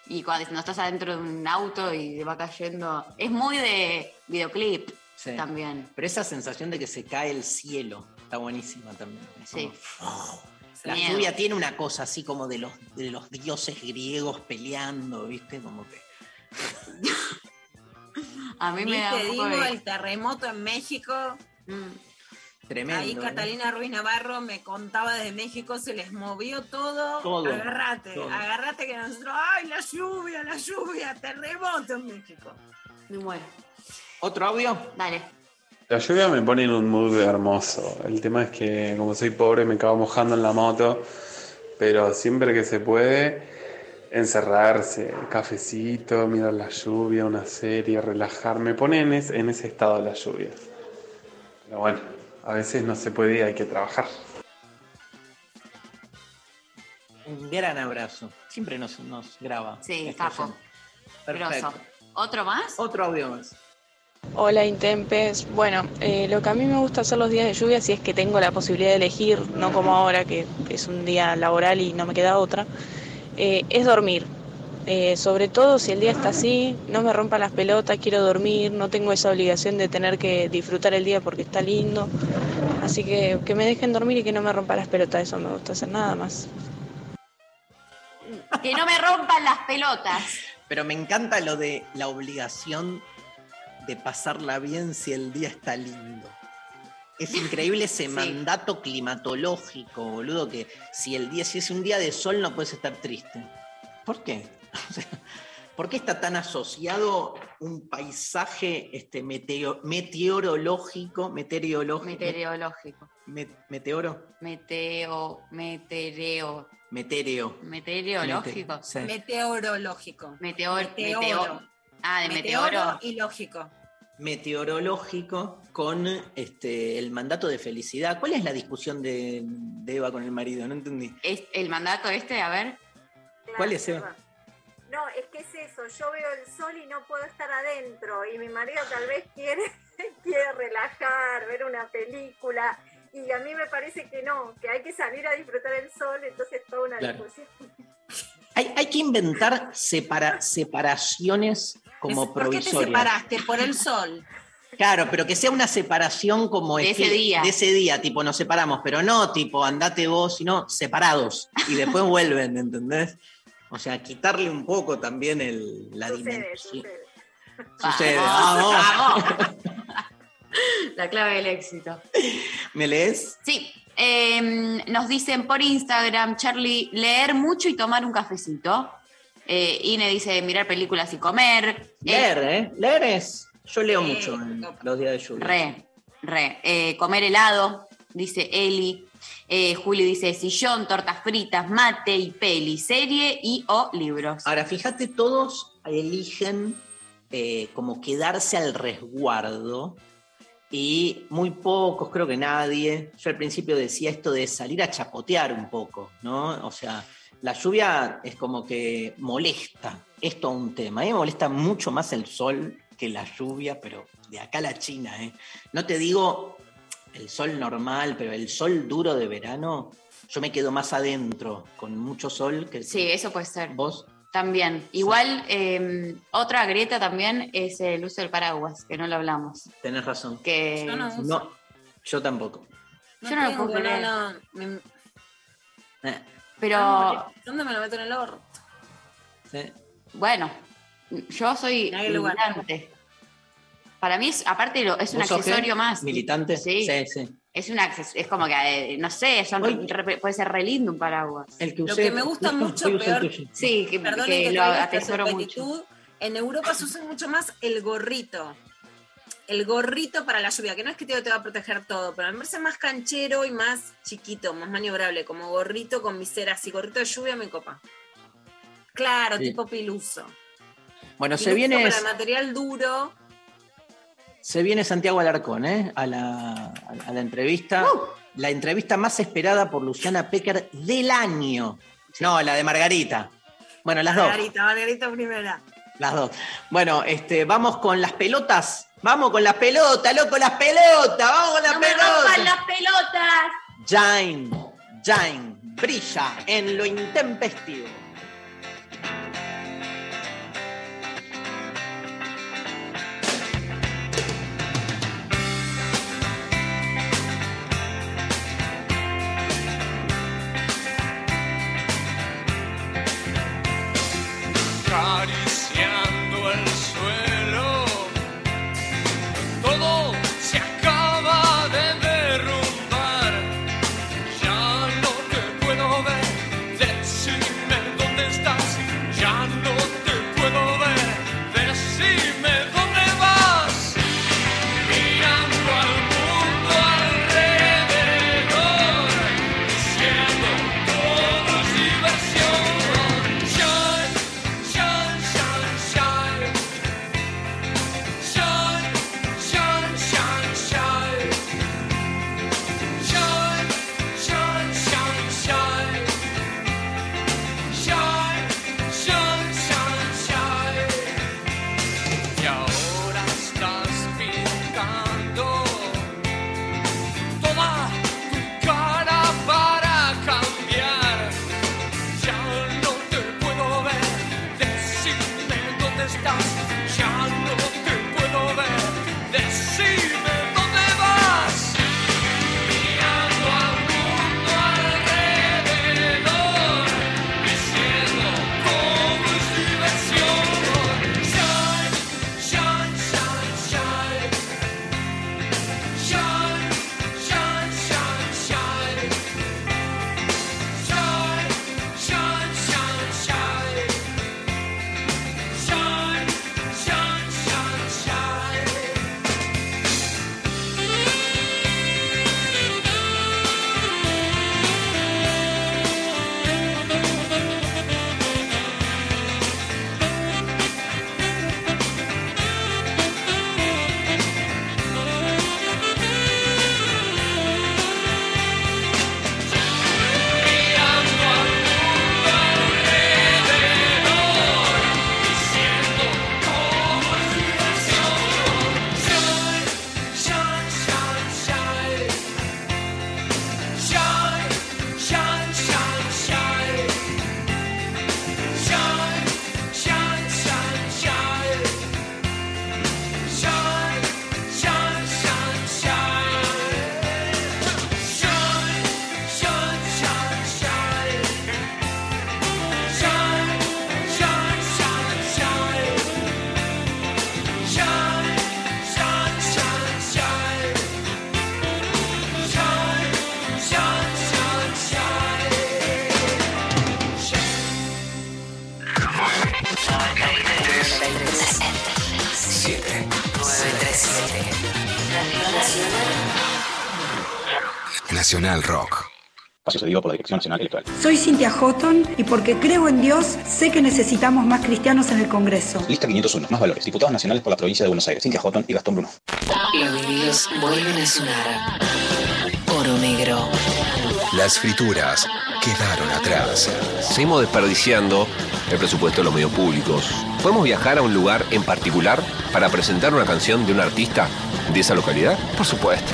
Y cuando no estás adentro de un auto y va cayendo. Es muy de videoclip Sí. también. Pero esa sensación de que se cae el cielo está buenísima también. Es Sí. como, La Miedo. lluvia tiene una cosa así como de los, de los dioses griegos peleando, ¿viste? Como que. [laughs] A mí Ni me da te un poco digo de- el terremoto en México. Tremendo. Ahí ¿eh? Catalina Ruiz Navarro me contaba desde México, se les movió todo. Todo, Agarrate, todo. agarrate que nosotros, ¡ay, la lluvia, la lluvia! Terremoto en México. Me muero. ¿Otro audio? Dale. La lluvia me pone en un mood hermoso. El tema es que como soy pobre me acabo mojando en la moto, pero siempre que se puede encerrarse, cafecito, mirar la lluvia, una serie, relajarme, pone en, es- en ese estado la lluvia. Pero bueno, a veces no se puede y hay que trabajar. Un gran abrazo. Siempre nos, nos graba. Sí, capo. Perfecto. ¿Otro más? Otro audio más. Hola Intempes. Bueno, eh, lo que a mí me gusta hacer los días de lluvia, si es que tengo la posibilidad de elegir, no como ahora que es un día laboral y no me queda otra, eh, es dormir. Eh, sobre todo si el día está así, no me rompan las pelotas, quiero dormir, no tengo esa obligación de tener que disfrutar el día porque está lindo. Así que que me dejen dormir y que no me rompan las pelotas, eso me gusta hacer nada más. Que no me rompan las pelotas. Pero me encanta lo de la obligación de pasarla bien si el día está lindo. Es [laughs] increíble ese Sí. mandato climatológico, boludo, que si el día, si es un día de sol no puedes estar triste. ¿Por qué? [laughs] O sea, ¿Por qué está tan asociado un paisaje este, meteo- meteorológico, meteorológico, Meteorológico. me- meteoro, Meteo. Meteoreo, Meteorológico. Sí. Meteorológico. Meteor, Meteoro. meteo- Ah, de Meteoro meteoro. y lógico. meteorológico con este, el mandato de felicidad. ¿Cuál es la discusión de, de Eva con el marido? No entendí. Es el mandato este, a ver. ¿Cuál es Eva? No, es que es eso, yo veo el sol y no puedo estar adentro y mi marido tal vez quiere, [laughs] quiere relajar, ver una película y a mí me parece que no, que hay que salir a disfrutar el sol, entonces toda una Claro. discusión. Hay, hay que inventar separa- separaciones como ¿Por qué te provisorias. separaste? Por el sol. Claro, pero que sea una separación como De ese día. De ese día, tipo, nos separamos, pero no tipo, andate vos, sino separados. Y después vuelven, ¿entendés? O sea, quitarle un poco también el, la Sucede, dimensión. sucede. Sucede, Vamos, vamos. vamos. La clave del éxito. ¿Me lees? Sí. eh, nos dicen por Instagram, Charlie, leer mucho y tomar un cafecito. Eh, Ine dice mirar películas y comer. Leer, ¿eh? Leer es. Yo leo mucho en los días de lluvia. Re, re. Eh, comer helado, dice Eli. Eh, Juli dice sillón, tortas fritas, mate y peli, serie y o libros. Ahora, fíjate, todos eligen eh, como quedarse al resguardo y muy pocos, creo que nadie. Yo al principio decía esto de salir a chapotear un poco, ¿no? O sea, la lluvia es como que molesta, es todo un tema. A me molesta mucho más el sol que la lluvia, pero de acá a la China, ¿eh? No te digo el sol normal, pero el sol duro de verano, yo me quedo más adentro, con mucho sol que Sí, eso puede ser. vos. También. Igual, eh, otra grieta también es el uso del paraguas, que no lo hablamos. Tenés razón. Que Yo no uso. No, yo tampoco. Yo no lo puedo creer. no, no, me- Eh, Pero Ah, ¿Dónde me lo meto en el orto? sí. bueno, yo soy militante. Para mí, es, aparte, lo- es un ¿Vos sos accesorio qué? más. ¿Militante? Sí. sí. sí. Es, un acces- es como que, eh, no sé, son Hoy- re- puede ser re lindo un paraguas. El que Lo que me gusta mucho, peor-. Sí, que, Perdón que que lo atesoro mucho. En Europa se usa mucho más el gorrito. El gorrito para la lluvia, que no es que te, te va a proteger todo, pero me parece más canchero y más chiquito, más maniobrable, como gorrito con visera así, gorrito de lluvia me copa. Claro, Sí. tipo piluso. Bueno, se viene, para material duro. Se viene Santiago Alarcón ¿eh? a, la, a la entrevista. La entrevista más esperada por Luciana Pecker del año. No, la de Margarita. Bueno, las dos. Margarita, Margarita primera. Las dos. Bueno, este, vamos con las pelotas. Vamos con las pelotas, loco, las pelotas. Vamos con las ¡No me rompan pelotas. las pelotas! Jain, Jain, brilla en lo intempestivo. Nacional. Soy Cynthia Houghton y porque creo en Dios, sé que necesitamos más cristianos en el Congreso. Lista 501, más valores. Diputados nacionales por la provincia de Buenos Aires. Cintia Houghton y Gastón Bruno. Los vinilos vuelven a sonar. Oro negro. Las frituras quedaron atrás. Seguimos desperdiciando el presupuesto de los medios públicos ¿Podemos viajar a un lugar en particular para presentar una canción de un artista de esa localidad? Por supuesto.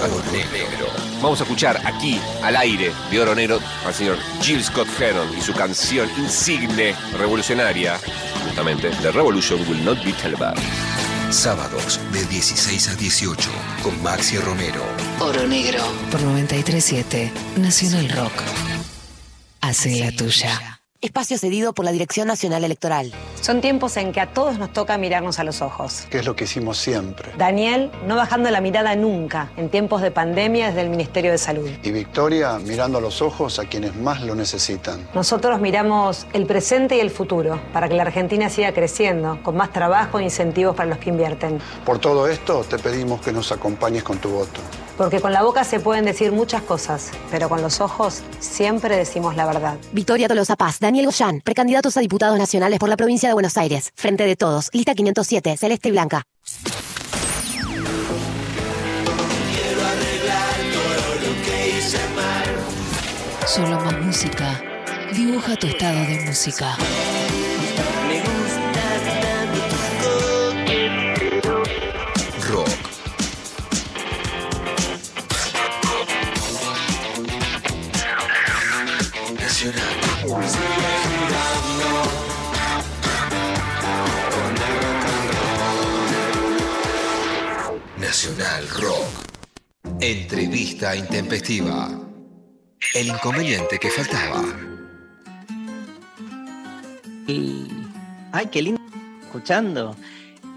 Oro Negro. Vamos a escuchar aquí, al aire de Oro Negro, al señor Jill Scott Heron y su canción insigne, revolucionaria, justamente, The Revolution Will Not Be Televised. Sábados de 16 a 18 con Maxi Romero. Oro Negro. Por 937 Nacional Rock. Hace la tuya. Espacio cedido por la Dirección Nacional Electoral. Son tiempos en que a todos nos toca mirarnos a los ojos. Que es lo que hicimos siempre. Daniel, no bajando la mirada nunca, en tiempos de pandemia desde el Ministerio de Salud. Y Victoria mirando a los ojos a quienes más lo necesitan. Nosotros miramos el presente y el futuro para que la Argentina siga creciendo, con más trabajo e incentivos para los que invierten. Por todo esto, te pedimos que nos acompañes con tu voto. Porque con la boca se pueden decir muchas cosas, pero con los ojos siempre decimos la verdad. Victoria Tolosa Paz, Daniel Goyán, precandidatos a diputados nacionales por la provincia de Buenos Aires. Frente de todos, lista 507, celeste y blanca. Quiero arreglar todo lo que hice mal. Solo más música. Dibuja tu estado de música. Nacional Rock. Entrevista intempestiva. El inconveniente que faltaba. Ay, qué lindo escuchando.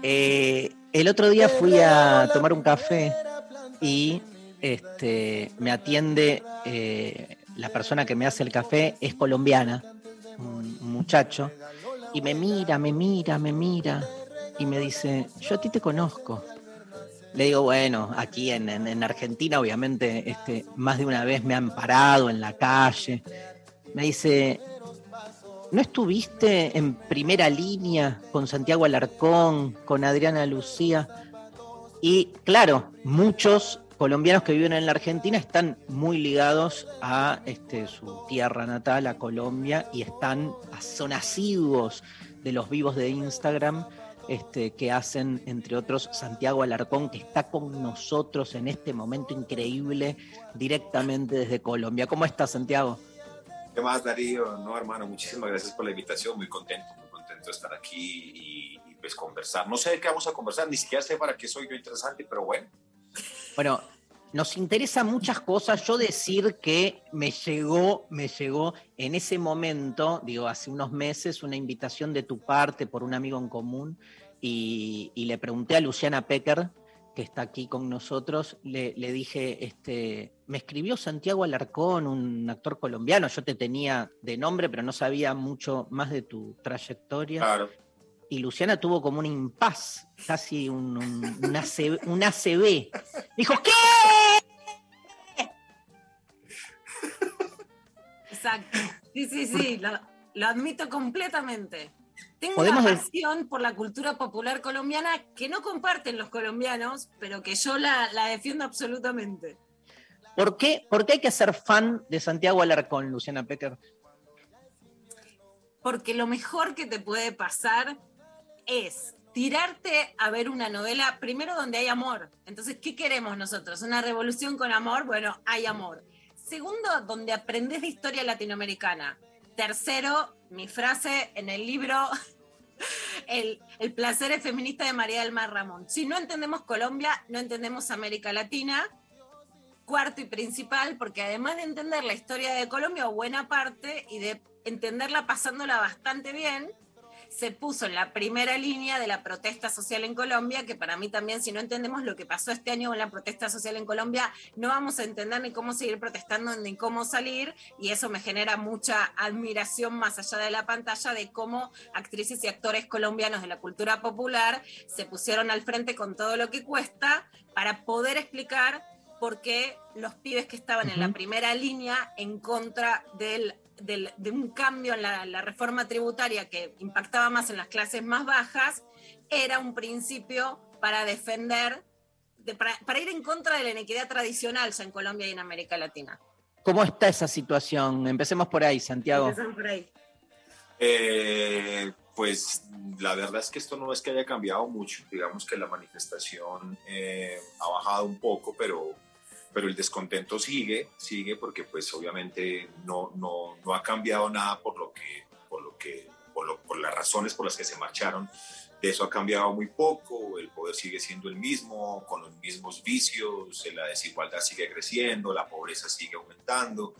Eh, el otro día fui a tomar un café y este, me atiende eh, la persona que me hace el café, es colombiana, un muchacho, y me mira, me mira, me mira, y me dice, yo a ti te conozco. Le digo, bueno, aquí en, en- en Argentina obviamente este, más de una vez me han parado en la calle. Me dice, ¿no estuviste en primera línea con Santiago Alarcón, con Adriana Lucía? Y claro, muchos colombianos que viven en la Argentina están muy ligados a este, su tierra natal, a Colombia, y están, son asiduos de los vivos de Instagram este, que hacen, entre otros, Santiago Alarcón, que está con nosotros en este momento increíble, directamente desde Colombia. ¿Cómo estás, Santiago? ¿Qué más, Darío? No, hermano, muchísimas gracias por la invitación. Muy contento, muy contento de estar aquí y, y, pues conversar. No sé de qué vamos a conversar, ni siquiera sé para qué soy yo interesante, pero bueno. Bueno, nos interesa muchas cosas. Yo decir que me llegó, me llegó en ese momento, digo, hace unos meses, una invitación de tu parte por un amigo en común y, y le pregunté a Luciana Pecker, que está aquí con nosotros, le, le dije, este, me escribió Santiago Alarcón, un actor colombiano, yo te tenía de nombre, pero no sabía mucho más de tu trayectoria. Claro. Y Luciana tuvo como un impas, casi un, un, un ACB, un ACB. Dijo, ¿qué? Exacto. Sí, sí, sí, lo, lo admito completamente. Tengo una pasión por la cultura popular colombiana que no comparten los colombianos, pero que yo la, la defiendo absolutamente. ¿Por qué, ¿Por qué hay que ser fan de Santiago Alarcón, Luciana Pecker? Porque lo mejor que te puede pasar es tirarte a ver una novela, primero donde hay amor. Entonces, ¿qué queremos nosotros? ¿Una revolución con amor? Bueno, hay amor. Segundo, donde aprendes de historia latinoamericana. Tercero, mi frase en el libro [laughs] el, el placer es feminista de María del Mar Ramón. Si no entendemos Colombia, no entendemos América Latina. Cuarto y principal, porque además de entender la historia de Colombia, buena parte, y de entenderla pasándola bastante bien, se puso en la primera línea de la protesta social en Colombia, que para mí también, si no entendemos lo que pasó este año con la protesta social en Colombia, no vamos a entender ni cómo seguir protestando ni cómo salir, y eso me genera mucha admiración más allá de la pantalla de cómo actrices y actores colombianos de la cultura popular se pusieron al frente con todo lo que cuesta para poder explicar por qué los pibes que estaban en la primera línea en contra del, del- de un cambio en la, la reforma tributaria que impactaba más en las clases más bajas, era un principio para defender, de- para, para ir en contra de la inequidad tradicional ya en Colombia y en América Latina. ¿Cómo está esa situación? Empecemos por ahí, Santiago. Empezaron por ahí. Eh, Pues la verdad es que esto no es que haya cambiado mucho. Digamos que la manifestación eh, ha bajado un poco, pero, pero el descontento sigue, sigue porque pues obviamente no, no, no ha cambiado nada por lo que, por lo que, por, lo- por las razones por las que se marcharon. De eso ha cambiado muy poco, el poder sigue siendo el mismo, con los mismos vicios, la desigualdad sigue creciendo, la pobreza sigue aumentando.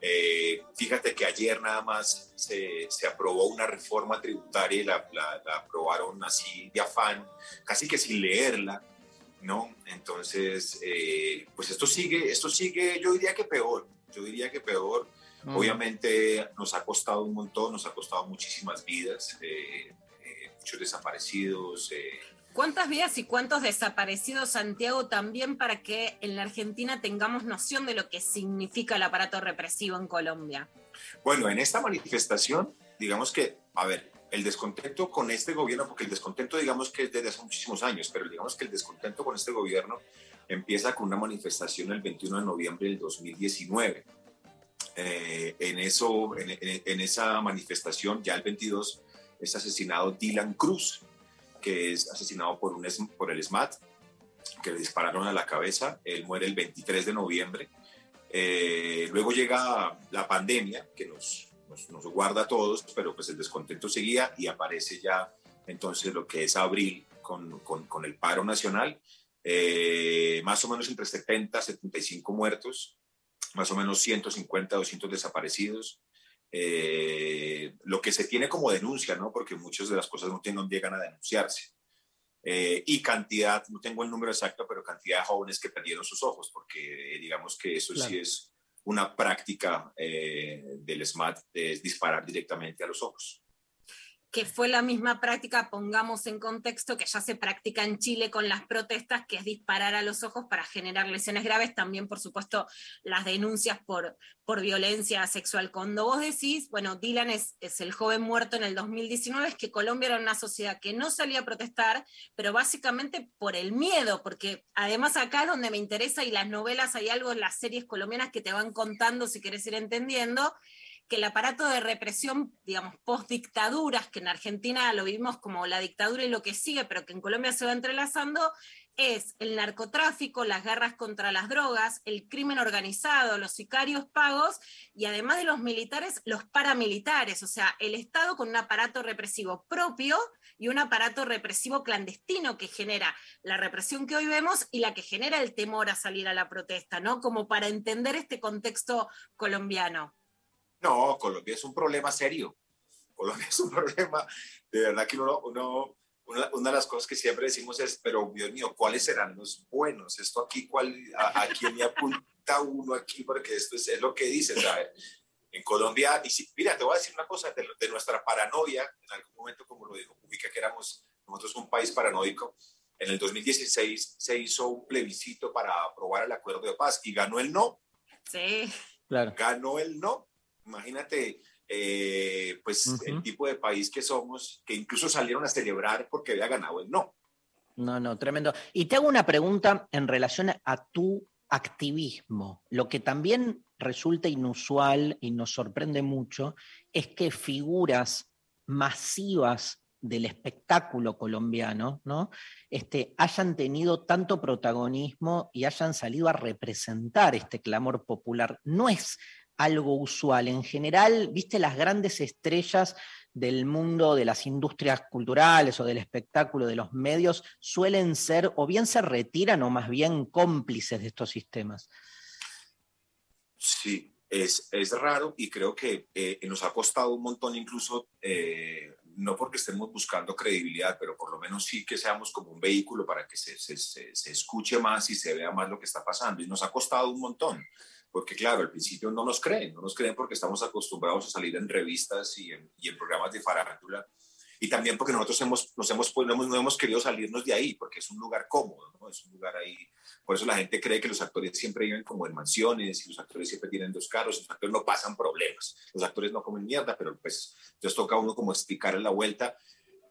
Eh, fíjate que ayer nada más se, se aprobó una reforma tributaria y la, la- la aprobaron así de afán, casi que sin leerla, ¿no? Entonces, eh, pues esto sigue, esto sigue, yo diría que peor, yo diría que peor. Mm. Obviamente nos ha costado un montón, nos ha costado muchísimas vidas, eh, eh, muchos desaparecidos. eh, ¿Cuántas vidas y cuántos desaparecidos, Santiago, también para que en la Argentina tengamos noción de lo que significa el aparato represivo en Colombia? Bueno, en esta manifestación, digamos que, a ver, el descontento con este gobierno, porque el descontento digamos que es desde hace muchísimos años, pero digamos que el descontento con este gobierno empieza con una manifestación el 21 de noviembre del 2019. Eh, en, eso, en, en- esa manifestación, ya el 22, es asesinado Dylan Cruz, que es asesinado por, un, por el SMAT, que le dispararon a la cabeza. Él muere el 23 de noviembre. Eh, luego llega la pandemia, que nos, nos, nos guarda a todos, pero pues el descontento seguía y aparece ya entonces lo que es abril con, con, con el paro nacional. Eh, más o menos entre 70 75 muertos, más o menos 150, 200 desaparecidos. Eh, lo que se tiene como denuncia, ¿no? Porque muchas de las cosas no, tienen- no llegan a denunciarse. Eh, y cantidad, no tengo el número exacto, pero cantidad de jóvenes que perdieron sus ojos, porque digamos que eso sí Claro. es una práctica eh, del SMAT, de disparar directamente a los ojos. Que fue la misma práctica, pongamos en contexto, que ya se practica en Chile con las protestas, que es disparar a los ojos para generar lesiones graves, también por supuesto las denuncias por, por violencia sexual. Cuando vos decís, bueno, Dylan es, es el joven muerto en el 2019, es que Colombia era una sociedad que no salía a protestar, pero básicamente por el miedo, porque además acá es donde me interesa y las novelas hay algo en las series colombianas que te van contando si querés ir entendiendo que el aparato de represión, digamos, post-dictaduras, que en Argentina lo vivimos como la dictadura y lo que sigue, pero que en Colombia se va entrelazando, es el narcotráfico, las guerras contra las drogas, el crimen organizado, los sicarios pagos y además de los militares, los paramilitares, o sea, el Estado con un aparato represivo propio y un aparato represivo clandestino que genera la represión que hoy vemos y la que genera el temor a salir a la protesta, ¿no? Como para entender este contexto colombiano. No, Colombia es un problema serio. Colombia es un problema, de verdad que uno, uno- una, una de las cosas que siempre decimos es, pero Dios mío, ¿cuáles serán los buenos? Esto aquí, ¿cuál, a, a quién le apunta uno aquí? Porque esto es, es lo que dice, ¿sabes? En Colombia, y si, mira, te voy a decir una cosa, de, de nuestra paranoia, en algún momento, como lo dijo Ubica, que éramos nosotros un país paranoico, en el 2016 se hizo un plebiscito para aprobar el acuerdo de paz y ganó el no. Sí. Claro. Ganó el no. Imagínate, eh, pues el tipo de país que somos, que incluso salieron a celebrar porque había ganado el no. No, no, tremendo. Y te hago una pregunta en relación a tu activismo. Lo que también resulta inusual y nos sorprende mucho es que figuras masivas del espectáculo colombiano, ¿no? Este, hayan tenido tanto protagonismo y hayan salido a representar este clamor popular. No es algo usual. En general, viste las grandes estrellas del mundo de las industrias culturales o del espectáculo, de los medios, suelen ser o bien se retiran o más bien cómplices de estos sistemas. Sí, es, es raro y creo que eh, nos ha costado un montón incluso, eh, no porque estemos buscando credibilidad, pero por lo menos sí que seamos como un vehículo para que se, se, se, se escuche más y se vea más lo que está pasando. Y nos ha costado un montón, porque claro, al principio no nos creen, no nos creen porque estamos acostumbrados a salir en revistas y en, y en programas de farándula. Y también porque nosotros hemos, nos hemos, no, hemos, no hemos querido salirnos de ahí, porque es un lugar cómodo, ¿no? es un lugar ahí. Por eso la gente cree que los actores siempre viven como en mansiones y los actores siempre tienen dos carros, los actores no pasan problemas, los actores no comen mierda, pero pues entonces toca a uno como explicar en la vuelta.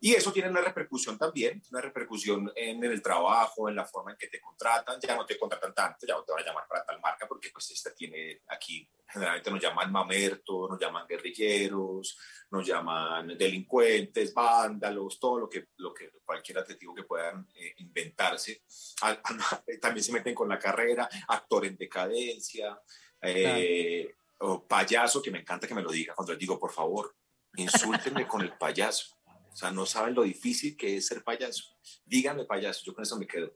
Y eso tiene una repercusión también, una repercusión en el trabajo, en la forma en que te contratan. Ya no te contratan tanto, ya no te van a llamar para tal marca porque pues esta tiene aquí, generalmente nos llaman mamertos, nos llaman guerrilleros, nos llaman delincuentes, vándalos, todo lo que, lo que cualquier adjetivo que puedan eh, inventarse. Ah, ah, [laughs] También se meten con la carrera, actor en decadencia, eh, o payaso, que me encanta que me lo diga cuando les digo, por favor, insúltenme con el payaso. Sea, no saben lo difícil que es ser payaso. Díganme payaso, yo con eso me quedo.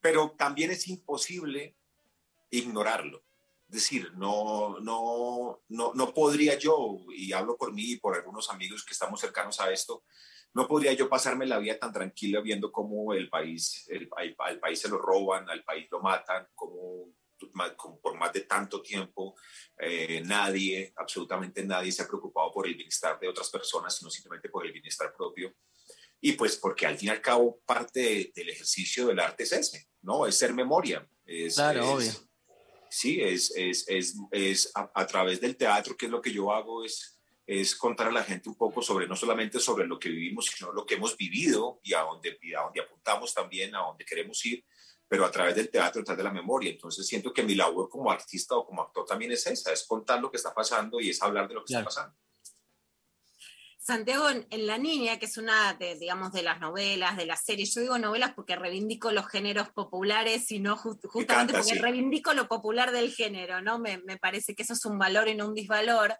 Pero también es imposible ignorarlo. Es decir, no, no, no, no podría yo, y hablo por mí y por algunos amigos que estamos cercanos a esto, no podría yo pasarme la vida tan tranquila viendo cómo el país, el, al- al país se lo roban, al país lo matan, cómo por más de tanto tiempo eh, nadie, absolutamente nadie se ha preocupado por el bienestar de otras personas, sino simplemente por el bienestar propio. Y pues porque al fin y al cabo parte de- del ejercicio del arte es ese, ¿no? Es ser memoria. Es, Claro, es- obvio. Sí, es, es, es, es a, a través del teatro, que es lo que yo hago, es, es contar a la gente un poco sobre, no solamente sobre lo que vivimos, sino lo que hemos vivido y a dónde, y a dónde apuntamos también, a dónde queremos ir, pero a través del teatro, a través de la memoria. Entonces siento que mi labor como artista o como actor también es esa, es contar lo que está pasando y es hablar de lo que está pasando. Santiago en, en La Niña, que es una de, digamos, de las novelas, de las series, yo digo novelas porque reivindico los géneros populares y no ju- justamente encanta, porque sí. reivindico lo popular del género, ¿no? Me, me parece que eso es un valor y no un disvalor.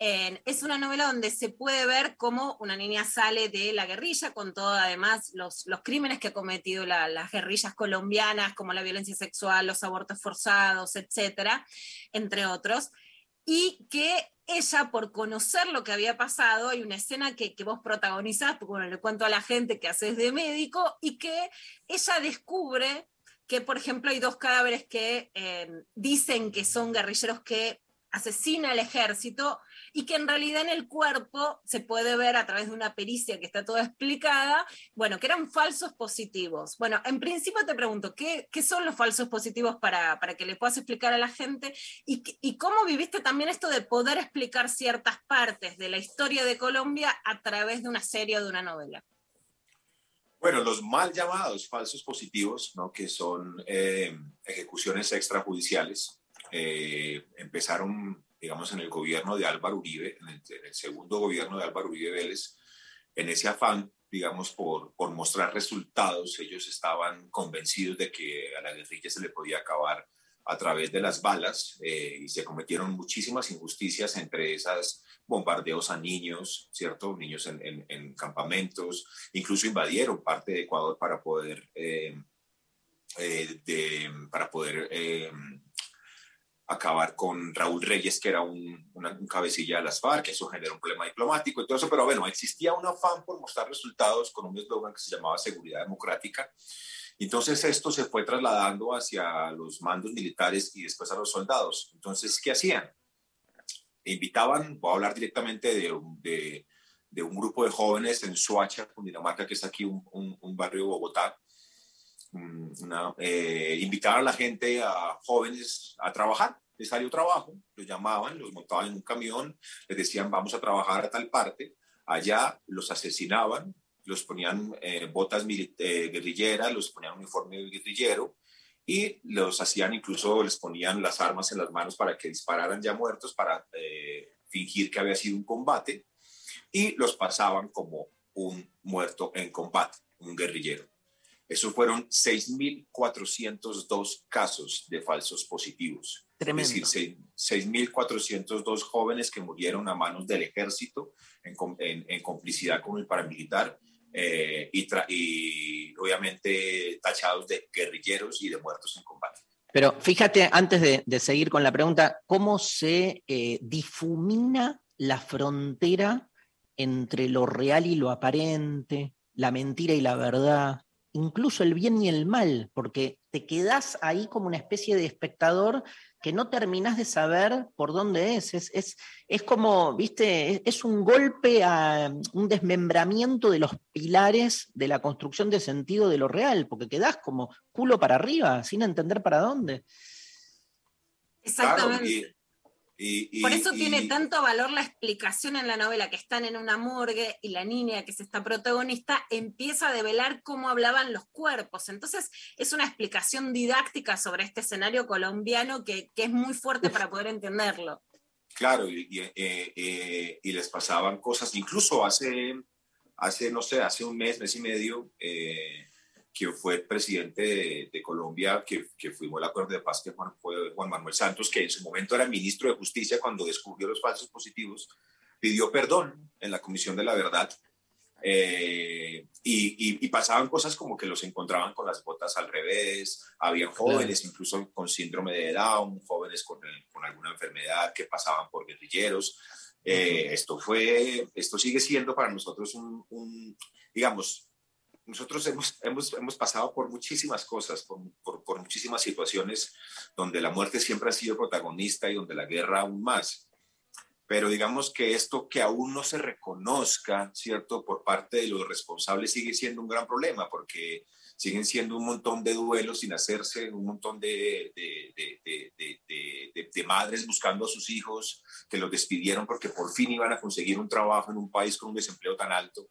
Eh, es una novela donde se puede ver cómo una niña sale de la guerrilla, con todo además los, los crímenes que ha cometido la- las guerrillas colombianas, como la violencia sexual, los abortos forzados, etcétera, entre otros y que ella, por conocer lo que había pasado, hay una escena que, vos protagonizás, le cuento a la gente que haces de médico, y que ella descubre que, por ejemplo, hay dos cadáveres que eh, dicen que son guerrilleros que asesina al ejército y que en realidad en el cuerpo se puede ver a través de una pericia que está toda explicada, bueno, que eran falsos positivos. Bueno, en principio te pregunto, ¿qué, qué son los falsos positivos para, para que le puedas explicar a la gente? ¿Y, ¿Y cómo viviste también esto de poder explicar ciertas partes de la historia de Colombia a través de una serie o de una novela? Bueno, los mal llamados falsos positivos, ¿no? que son eh, ejecuciones extrajudiciales, eh, empezaron, digamos, en el gobierno de Álvaro Uribe, en el, en el segundo gobierno de Álvaro Uribe Vélez, en ese afán, digamos, por, por mostrar resultados, ellos estaban convencidos de que a la guerrilla se le podía acabar a través de las balas eh, y se cometieron muchísimas injusticias, entre esas bombardeos a niños, ¿cierto? Niños en, en- en campamentos, incluso invadieron parte de Ecuador para poder, eh, eh, de- para poder eh, acabar con Raúl Reyes, que era un, un cabecilla de las FARC, eso generó un problema diplomático y todo eso, pero bueno, existía un afán por mostrar resultados con un eslogan que se llamaba Seguridad Democrática. Entonces esto se fue trasladando hacia los mandos militares y después a los soldados. Entonces, ¿qué hacían? Invitaban, voy a hablar directamente de, de, un grupo de jóvenes en Soacha, Cundinamarca, que es aquí un- un barrio de Bogotá. Mm, una- eh, invitaban a la gente, a jóvenes, a trabajar. Les salió trabajo, los llamaban, los montaban en un camión, les decían vamos a trabajar a tal parte. Allá los asesinaban, los ponían eh, botas eh, guerrilleras, los ponían uniforme guerrillero y los hacían incluso, les ponían las armas en las manos para que dispararan ya muertos, para fingir que había sido un combate y los pasaban como un muerto en combate, un guerrillero. Esos fueron 6.402 casos de falsos positivos. Tremendo. Es decir, seis- 6.402 jóvenes que murieron a manos del ejército en, en- en complicidad con el paramilitar eh, y, y obviamente tachados de guerrilleros y de muertos en combate. Pero fíjate, antes de, de seguir con la pregunta, ¿cómo se eh, difumina la frontera entre lo real y lo aparente, la mentira y la verdad, incluso el bien y el mal? Porque te quedás ahí como una especie de espectador que no terminás de saber por dónde es. Es, es, es como, viste, es, es un golpe a un desmembramiento de los pilares de la construcción de sentido de lo real, porque quedás como culo para arriba, sin entender para dónde. Claro, y, Y, y- Por eso y- tiene tanto valor la explicación en la novela que están en una morgue y la niña que es esta protagonista empieza a develar cómo hablaban los cuerpos. Entonces es una explicación didáctica sobre este escenario colombiano que, que es muy fuerte para poder entenderlo. Claro, y, eh, eh, y les pasaban cosas, incluso hace, hace, no sé, hace un mes, mes y medio, eh, que fue el presidente de, de Colombia, que, que firmó el acuerdo de paz, que Juan, fue Juan Manuel Santos, que en su momento era ministro de Justicia cuando descubrió los falsos positivos, pidió perdón en la Comisión de la Verdad. eh, y, y- y pasaban cosas como que los encontraban con las botas al revés, habían jóvenes incluso con síndrome de Down, jóvenes con, con alguna enfermedad que pasaban por guerrilleros. Eh, esto fue, esto sigue siendo para nosotros un, un, digamos, nosotros hemos, hemos, hemos pasado por muchísimas cosas, por, por, por muchísimas situaciones donde la muerte siempre ha sido protagonista y donde la guerra aún más. Pero digamos que esto que aún no se reconozca, ¿cierto?, por parte de los responsables sigue siendo un gran problema, porque siguen siendo un montón de duelos sin hacerse, un montón de, de, de, de, madres buscando a sus hijos que los despidieron porque por fin iban a conseguir un trabajo en un país con un desempleo tan alto.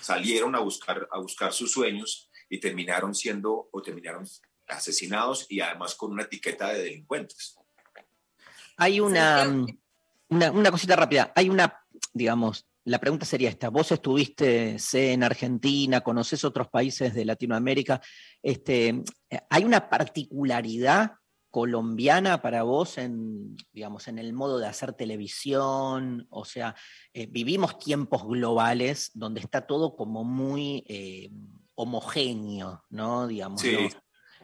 Salieron a buscar, a buscar sus sueños y terminaron siendo o terminaron asesinados y además con una etiqueta de delincuentes. Hay una, una, una cosita rápida. Hay una, digamos, la pregunta sería esta. Vos estuviste, sé, en Argentina, conoces otros países de Latinoamérica. Este, ¿Hay una particularidad colombiana para vos en, digamos, en el modo de hacer televisión? O sea, eh, vivimos tiempos globales donde está todo como muy eh, homogéneo, ¿no? Digamos, Sí. ¿no?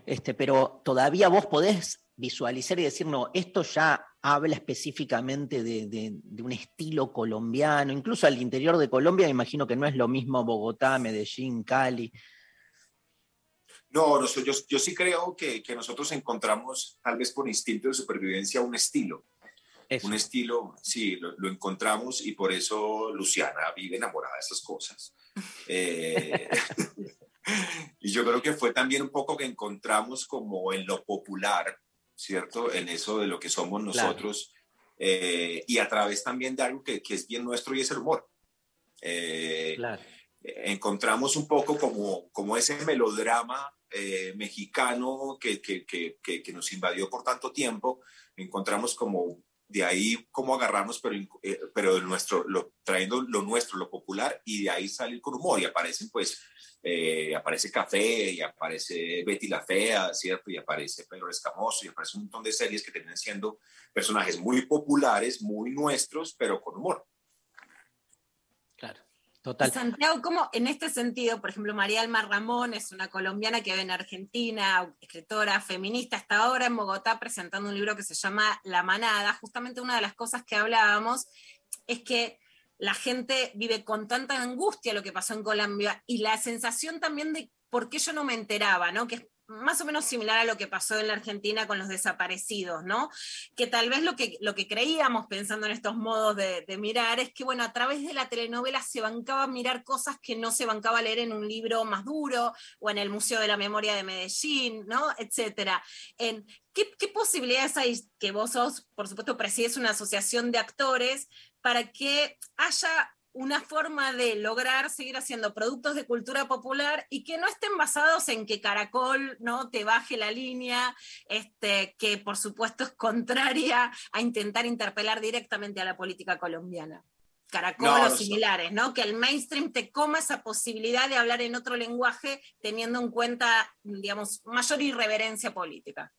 Este, pero todavía vos podés visualizar y decir, no, esto ya habla específicamente de, de- de un estilo colombiano, incluso al interior de Colombia, me imagino que no es lo mismo Bogotá, Medellín, Cali. No, no yo, yo sí creo que, que nosotros encontramos, tal vez por instinto de supervivencia, un estilo. Un estilo, sí, lo, lo encontramos y por eso Luciana vive enamorada de esas cosas. [laughs] Eh, [laughs] y yo creo que fue también un poco que encontramos como en lo popular, ¿cierto? En eso de lo que somos Claro. nosotros eh, y a través también de algo que, que es bien nuestro y es el humor. Eh, Claro. encontramos un poco como, como ese melodrama eh, mexicano que, que, que, que, nos invadió por tanto tiempo, encontramos como de ahí cómo agarrarnos, pero, eh, pero nuestro, lo, trayendo lo nuestro, lo popular, y de ahí salir con humor, y aparecen pues, eh, aparece Café, y aparece Betty la Fea, ¿cierto? Y aparece Pedro Escamoso, y aparece un montón de series que terminan siendo personajes muy populares, muy nuestros, pero con humor. Santiago, ¿cómo en este sentido, por ejemplo, María Alma Ramón es una colombiana que vive en Argentina, escritora feminista, está ahora en Bogotá presentando un libro que se llama La Manada. Justamente una de las cosas que hablábamos es que la gente vive con tanta angustia lo que pasó en Colombia y la sensación también de por qué yo no me enteraba, ¿no? Más o menos similar a lo que pasó en la Argentina con los desaparecidos, ¿no? Que tal vez lo que, lo que creíamos pensando en estos modos de, mirar es que, bueno, a través de la telenovela se bancaba mirar cosas que no se bancaba leer en un libro más duro o en el Museo de la Memoria de Medellín, ¿no? Etcétera. ¿qué, ¿Qué posibilidades hay que vos sos, por supuesto, presides una asociación de actores para que haya una forma de lograr seguir haciendo productos de cultura popular y que no estén basados en que Caracol no te baje la línea, este, que por supuesto es contraria a intentar interpelar directamente a la política colombiana. Caracol No, o similares, ¿no? Que el mainstream te coma esa posibilidad de hablar en otro lenguaje teniendo en cuenta, digamos, mayor irreverencia política.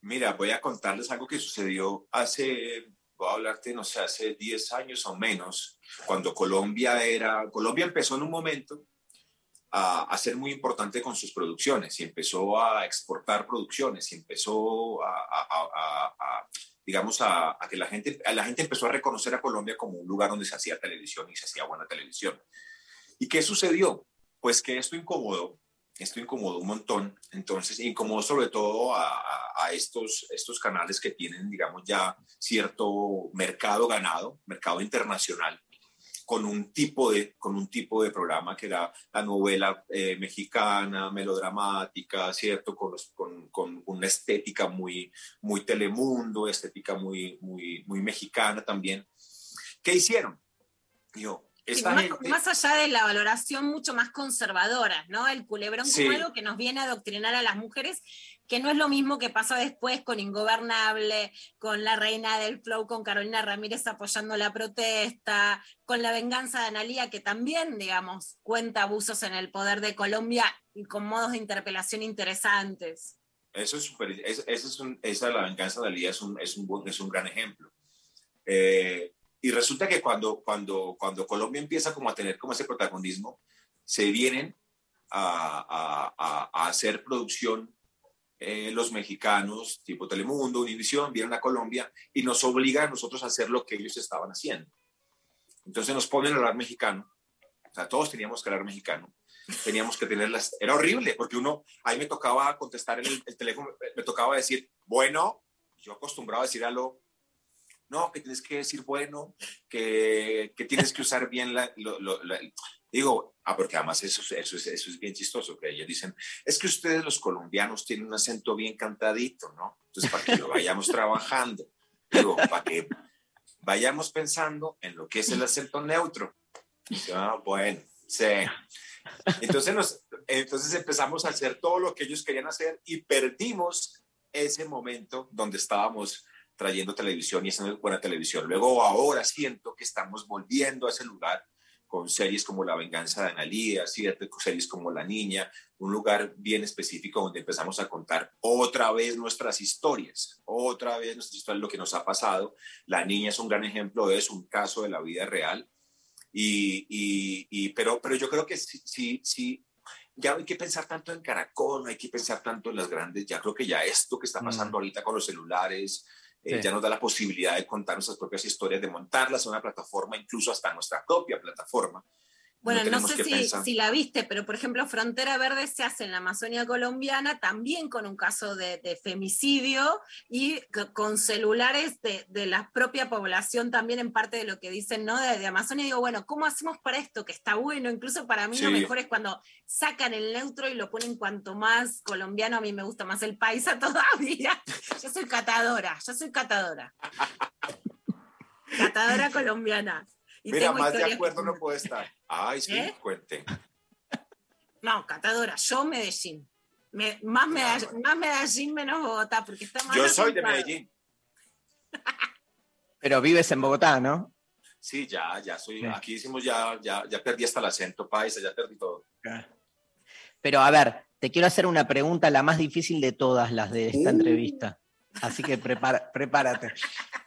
Mira, voy a contarles algo que sucedió hace, voy a hablarte, no sé, hace 10 años o menos, cuando Colombia era, Colombia empezó en un momento a, ser muy importante con sus producciones y empezó a exportar producciones y empezó a, a- digamos, a, que la gente, la gente empezó a reconocer a Colombia como un lugar donde se hacía televisión y se hacía buena televisión. ¿Y qué sucedió? Pues que esto incomodó, esto incomodó un montón, entonces incomodó sobre todo a, estos, estos canales que tienen, digamos, ya cierto mercado ganado, mercado internacional, con un tipo de, con un tipo de programa que era la novela eh, mexicana, melodramática, ¿cierto? Con, con, con una estética muy, muy telemundo, estética muy, muy, muy mexicana también. ¿Qué hicieron? Yo, Sí, más, gente- más allá de la valoración mucho más conservadora, ¿no? El culebrón Sí. como algo que nos viene a adoctrinar a las mujeres, que no es lo mismo que pasó después con Ingobernable, con la reina del flow, con Carolina Ramírez apoyando la protesta, con la venganza de Analía, que también, digamos, cuenta abusos en el poder de Colombia y con modos de interpelación interesantes. Eso es súper, es- es un- esa la venganza de Alía es un, es un, buen- es un gran ejemplo. Eh, y resulta que cuando, cuando, cuando Colombia empieza como a tener como ese protagonismo, se vienen a, a- a- a hacer producción eh, los mexicanos, tipo Telemundo, Univisión, vienen a Colombia y nos obligan a nosotros a hacer lo que ellos estaban haciendo. Entonces nos ponen a hablar mexicano, o sea, todos teníamos que hablar mexicano, teníamos que tener las... Era horrible, porque uno, ahí me tocaba contestar en el, el teléfono, me- tocaba decir, bueno, yo acostumbraba a decir algo, no, que tienes que decir bueno, que, que tienes que usar bien la... lo- digo, ah, porque además eso, es- eso, es, eso es bien chistoso, que ellos dicen, es que ustedes los colombianos tienen un acento bien cantadito, ¿no? Entonces, para que lo vayamos trabajando, digo, para que vayamos pensando en lo que es el acento neutro. Ah, bueno, sí. Entonces, nos, entonces empezamos a hacer todo lo que ellos querían hacer y perdimos ese momento donde estábamos trayendo televisión y haciendo buena televisión. Luego ahora siento que estamos volviendo a ese lugar con series como La venganza de Analía, series como La Niña, un lugar bien específico donde empezamos a contar otra vez nuestras historias, otra vez nuestras historias, lo que nos ha pasado. La Niña es un gran ejemplo eso, un caso de la vida real. Y, y, y- pero, pero yo creo que sí, sí, sí, ya no hay que pensar tanto en Caracol, no hay que pensar tanto en las grandes, ya creo que ya esto que está pasando ahorita con los celulares, Sí. ya nos da la posibilidad de contar nuestras propias historias, de montarlas en una plataforma, incluso hasta nuestra propia plataforma. Bueno, no, sé si, la viste, pero por ejemplo, Frontera Verde se hace en la Amazonia colombiana también con un caso de, de femicidio y con celulares de, de la propia población también en parte de lo que dicen, ¿no? De, de Amazonia. Digo, bueno, ¿cómo hacemos para esto? Que está bueno. Incluso para mí lo mejor es cuando sacan el neutro y lo ponen cuanto más colombiano. A mí me gusta más el paisa [laughs] todavía. Yo soy catadora, yo soy catadora. Catadora [laughs] colombiana. Y Mira, tengo más de acuerdo que- no puede estar. Ay, sí, ¿Eh? cuente. No, catadora, yo Medellín. Me- más, Medall- más Medellín menos Bogotá, porque está más Yo soy de. Medellín. [laughs] Pero vives en Bogotá, ¿no? Sí, ya, ya soy. Sí. Aquí hicimos ya, ya, ya perdí hasta el acento paisa, ya perdí todo. Pero a ver, te quiero hacer una pregunta, la más difícil de todas las de esta entrevista. Así que prepara- prepárate. [laughs]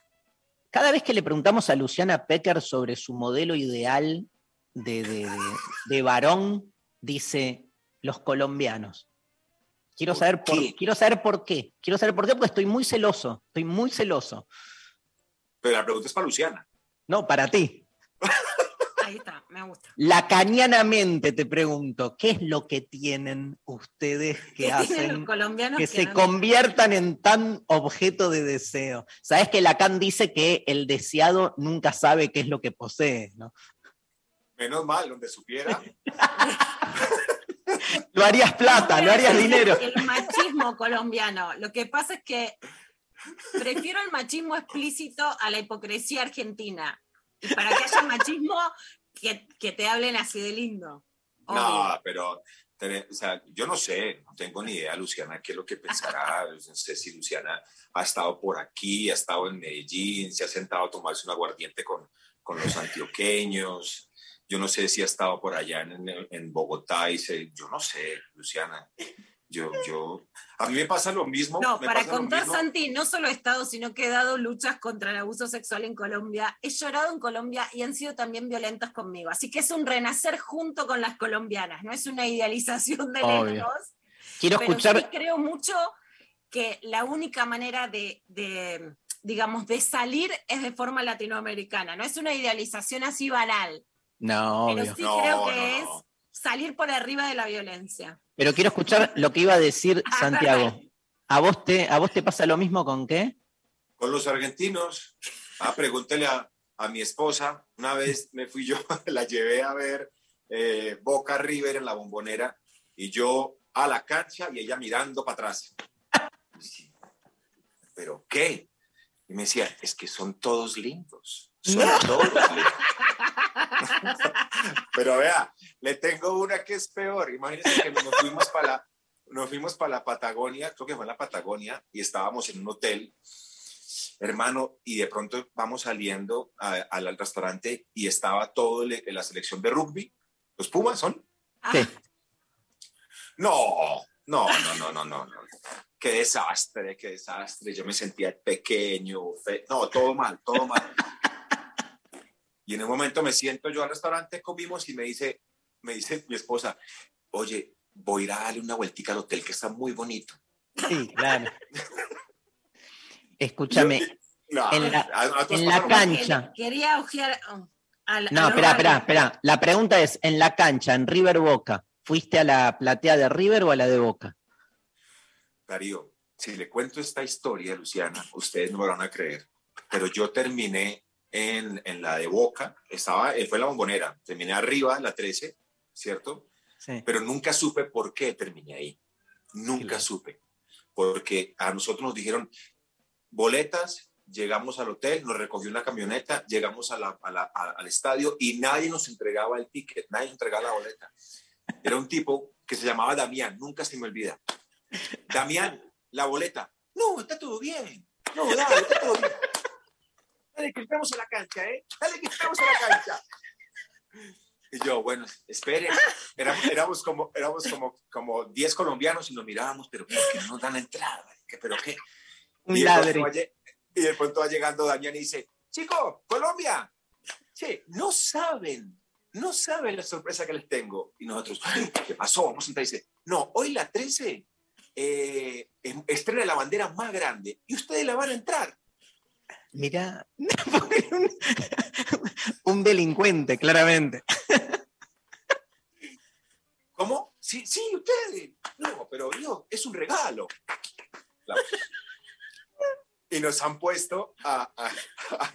Cada vez que le preguntamos a Luciana Pecker sobre su modelo ideal de, de- de- de varón, dice los colombianos. Quiero saber, por, quiero saber por qué. Quiero saber por qué, porque estoy muy celoso. Estoy muy celoso. Pero la pregunta es para Luciana. No, para ti. [laughs] Ahí está, me gusta. Lacanianamente te pregunto, ¿qué es lo que tienen ustedes que [laughs] ¿Qué tienen hacen que que se no- conviertan en tan objeto de deseo? Sabes que Lacan dice que el deseado nunca sabe qué es lo que posee, ¿no? Menos mal, donde supiera. [laughs] Lo harías plata, lo harías dinero. El machismo colombiano. Lo que pasa es que prefiero el machismo explícito a la hipocresía argentina. Y para que haya machismo, que, que te hablen así de lindo. No, pero o sea, yo no sé, no tengo ni idea, Luciana, qué es lo que pensará. [laughs] No sé si Luciana ha estado por aquí, ha estado en Medellín, se ha sentado a tomarse un aguardiente con, con los antioqueños. Yo no sé si ha estado por allá en, en Bogotá y se, yo no sé, Luciana. Yo, yo, a mí me pasa lo mismo. No, me para pasa lo contar, mismo. Santi, no solo he estado, sino que he dado luchas contra el abuso sexual en Colombia. He llorado en Colombia y han sido también violentos conmigo. Así que es un renacer junto con las colombianas, no es una idealización de lejos. Quiero pero escuchar- sí creo mucho que la única manera de, de, digamos, de salir es de forma latinoamericana. No es una idealización así banal, No, pero obvio. sí creo que es salir por arriba de la violencia. Pero quiero escuchar lo que iba a decir Ah, Santiago. ¿A vos, te, ¿A vos te pasa lo mismo con qué? Con los argentinos. Ah, pregúntele a, a mi esposa, una vez me fui yo, [laughs] la llevé a ver eh, Boca River en la bombonera y yo a la cancha y ella mirando para atrás. ¿Pero qué? Y me decía, es que son todos lindos. Son todos lindos. [laughs] Pero vea, le tengo una que es peor. Imagínense que nos fuimos para la, nos fuimos para la Patagonia, creo que fue en la Patagonia, y estábamos en un hotel, hermano, y de pronto vamos saliendo a- al al restaurante y estaba todo le- la selección de rugby. ¿Los Pumas son? Sí. No, no, no, no, no, no, no. Qué desastre, qué desastre. Yo me sentía pequeño, fe- no, todo mal, todo mal. Y en un momento me siento yo al restaurante, comimos y me dice, me dice mi esposa, oye, voy a ir a darle una vueltica al hotel que está muy bonito. Sí, claro. [laughs] Escúchame, No, en la, a- a nosotros en la cancha. Quería ojear a la- a No, espera, espera, espera. La pregunta es, en la cancha, en River Boca, ¿fuiste a la platea de River o a la de Boca? Darío, si le cuento esta historia, Luciana, ustedes no me van a creer, pero yo terminé en, en la de Boca, estaba, eh, fue la bombonera, terminé arriba, en la 13, ¿cierto? Sí. Pero nunca supe por qué terminé ahí. Nunca supe. Porque a nosotros nos dijeron boletas, llegamos al hotel, nos recogió una camioneta, llegamos a la- a la- a- al estadio y nadie nos entregaba el ticket, nadie nos entregaba la boleta. Era un tipo que se llamaba Damián, nunca se me olvida. Damián, la boleta. No, está todo bien. No, dale, está todo bien. Dale, que estamos en la cancha, ¿eh? Dale, que estamos en la cancha. Y yo, bueno, espere. Éramos, éramos como, éramos como, como 10 colombianos y nos mirábamos, pero ¿por qué no nos dan la entrada? ¿Qué- ¿Pero qué? Un y, de pronto ladre. va lle- y de pronto va llegando Damián y dice, chico, Colombia. Che, no saben, no saben la sorpresa que les tengo. Y nosotros, "Ay, ¿qué pasó? Vamos a entrar. Y dice, no, hoy la 13 eh, em- estrena la bandera más grande y ustedes la van a entrar. Mirá, [laughs] un, un delincuente, claramente. ¿Cómo? Sí, sí, ustedes. No, pero no, es un regalo. Claro. Y nos han puesto a, a-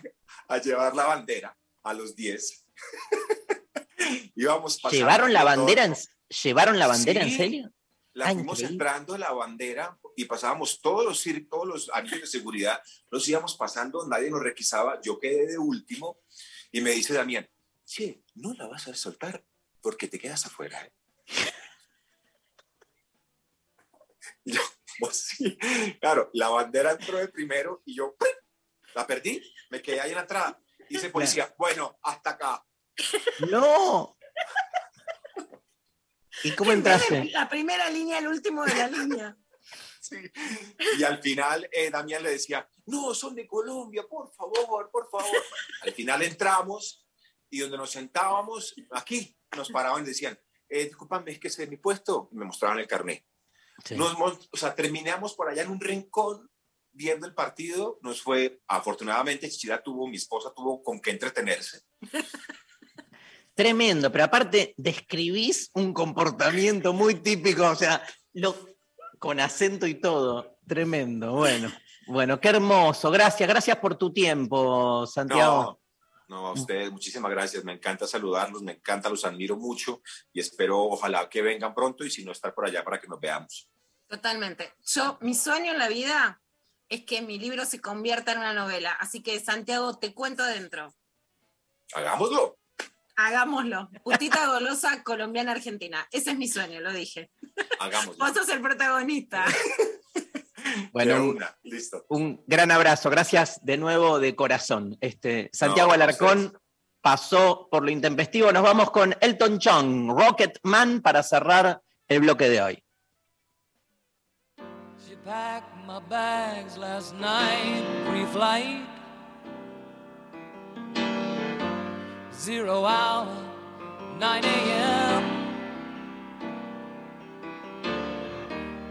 a- llevar la bandera a los 10. [laughs] Íbamos ¿Llevaron la bandera en, ¿llevaron la bandera en Sí, serio? La Ah, fuimos increíble. entrando la bandera y pasábamos todos los, todos los años de seguridad, los íbamos pasando, nadie nos requisaba, yo quedé de último y me dice Damián, che, no la vas a soltar porque te quedas afuera. ¿eh?". Y yo, "Pues sí". Claro, la bandera entró de primero y yo ¡pum! la perdí, me quedé ahí en la entrada. Dice policía, bueno, hasta acá. ¡No! ¿Y cómo entraste? La primera línea, el último de la línea. Y al final eh, Damián le decía, no, son de Colombia, por favor, por favor. Al final entramos y donde nos sentábamos, aquí, nos paraban y decían, eh, discúlpame, es que ese es mi puesto. Y me mostraban el carnet. Nos mon- o sea, terminamos por allá en un rincón viendo el partido. Nos fue, afortunadamente, Chichira tuvo, mi esposa tuvo con qué entretenerse. [laughs] Tremendo, pero aparte describís un comportamiento muy típico, o sea, lo, con acento y todo. Tremendo, bueno. Bueno, qué hermoso. Gracias, gracias por tu tiempo, Santiago. No, no, a ustedes, muchísimas gracias. Me encanta saludarlos, me encanta, los admiro mucho y espero, ojalá que vengan pronto y si no, estar por allá para que nos veamos. Totalmente. Yo, mi sueño en la vida es que mi libro se convierta en una novela. Así que, Santiago, te cuento adentro. Hagámoslo. Hagámoslo. Putita golosa colombiana argentina. Ese es mi sueño, lo dije. Hagámoslo. Vos sos el protagonista. [laughs] [laughs] Bueno, un, una, listo. un gran abrazo. Gracias de nuevo de corazón. Este, Santiago No, Alarcón pasó por lo intempestivo. Nos vamos con Elton John, Rocket Man, para cerrar el bloque de hoy. She packed my bags last night, pre-flight. Zero hour, 9 a.m.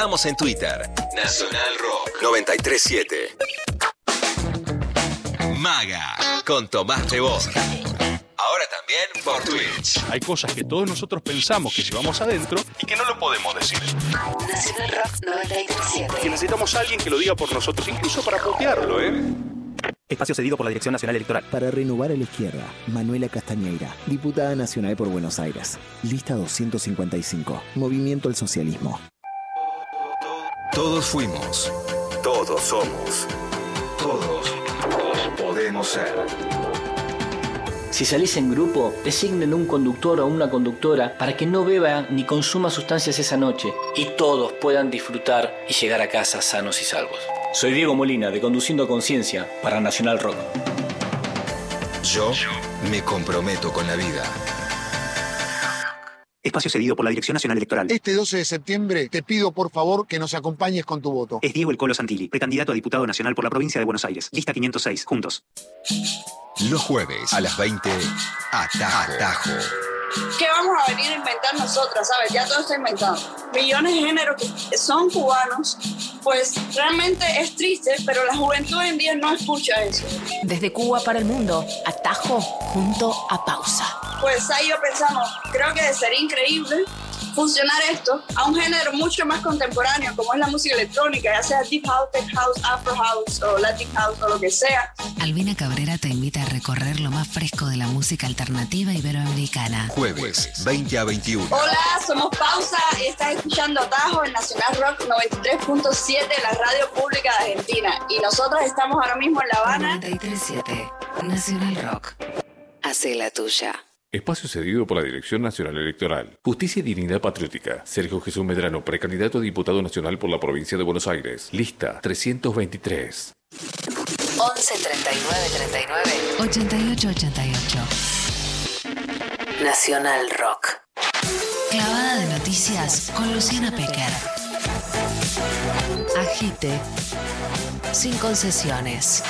Estamos en Twitter. Nacional Rock 937. Maga con Tomás Rebos. Ahora también por Twitch. Hay cosas que todos nosotros pensamos que llevamos adentro y que no lo podemos decir. Nacional Rock 937. Que necesitamos a alguien que lo diga por nosotros, incluso para putearlo, ¿eh? Espacio cedido por la Dirección Nacional Electoral. Para renovar a la izquierda, Manuela Castañeira, diputada nacional por Buenos Aires. Lista 255. Movimiento al Socialismo. Todos fuimos. Todos somos. Todos, todos podemos ser. Si salís en grupo, designen un conductor o una conductora para que no beba ni consuma sustancias esa noche y todos puedan disfrutar y llegar a casa sanos y salvos. Soy Diego Molina de Conduciendo a Conciencia para Nacional Rock. Yo me comprometo con la vida. Espacio cedido por la Dirección Nacional Electoral. Este 12 de septiembre te pido por favor que nos acompañes con tu voto. Es Diego El Colo Santilli, precandidato a diputado nacional por la provincia de Buenos Aires. Lista 506. Juntos. Los jueves a las 20, Atajo. Atajo. ¿Qué vamos a venir a inventar nosotras? ¿Sabes? Ya todo está inventado. Millones de géneros que son cubanos, pues realmente es triste, pero la juventud hoy en día no escucha eso. Desde Cuba para el mundo, Atajo junto a Pausa. Pues ahí yo pensamos, creo que sería increíble funcionar esto a un género mucho más contemporáneo, como es la música electrónica, ya sea deep house, tech house, afro house o latin house o lo que sea. Albina Cabrera te invita a recorrer lo más fresco de la música alternativa iberoamericana. Jueves, 20 a 21. Hola, somos Pausa y estás escuchando Atajo en Nacional Rock 93.7, la radio pública de Argentina. Y nosotros estamos ahora mismo en La Habana. 93.7 Nacional Rock. Hace la tuya. Espacio cedido por la Dirección Nacional Electoral. Justicia y Dignidad Patriótica. Sergio Jesús Medrano, precandidato a diputado nacional por la provincia de Buenos Aires. Lista 323. 11 39 39 88 88. Nacional Rock. Clavada de noticias con Luciana Pecker. Agite. Sin concesiones.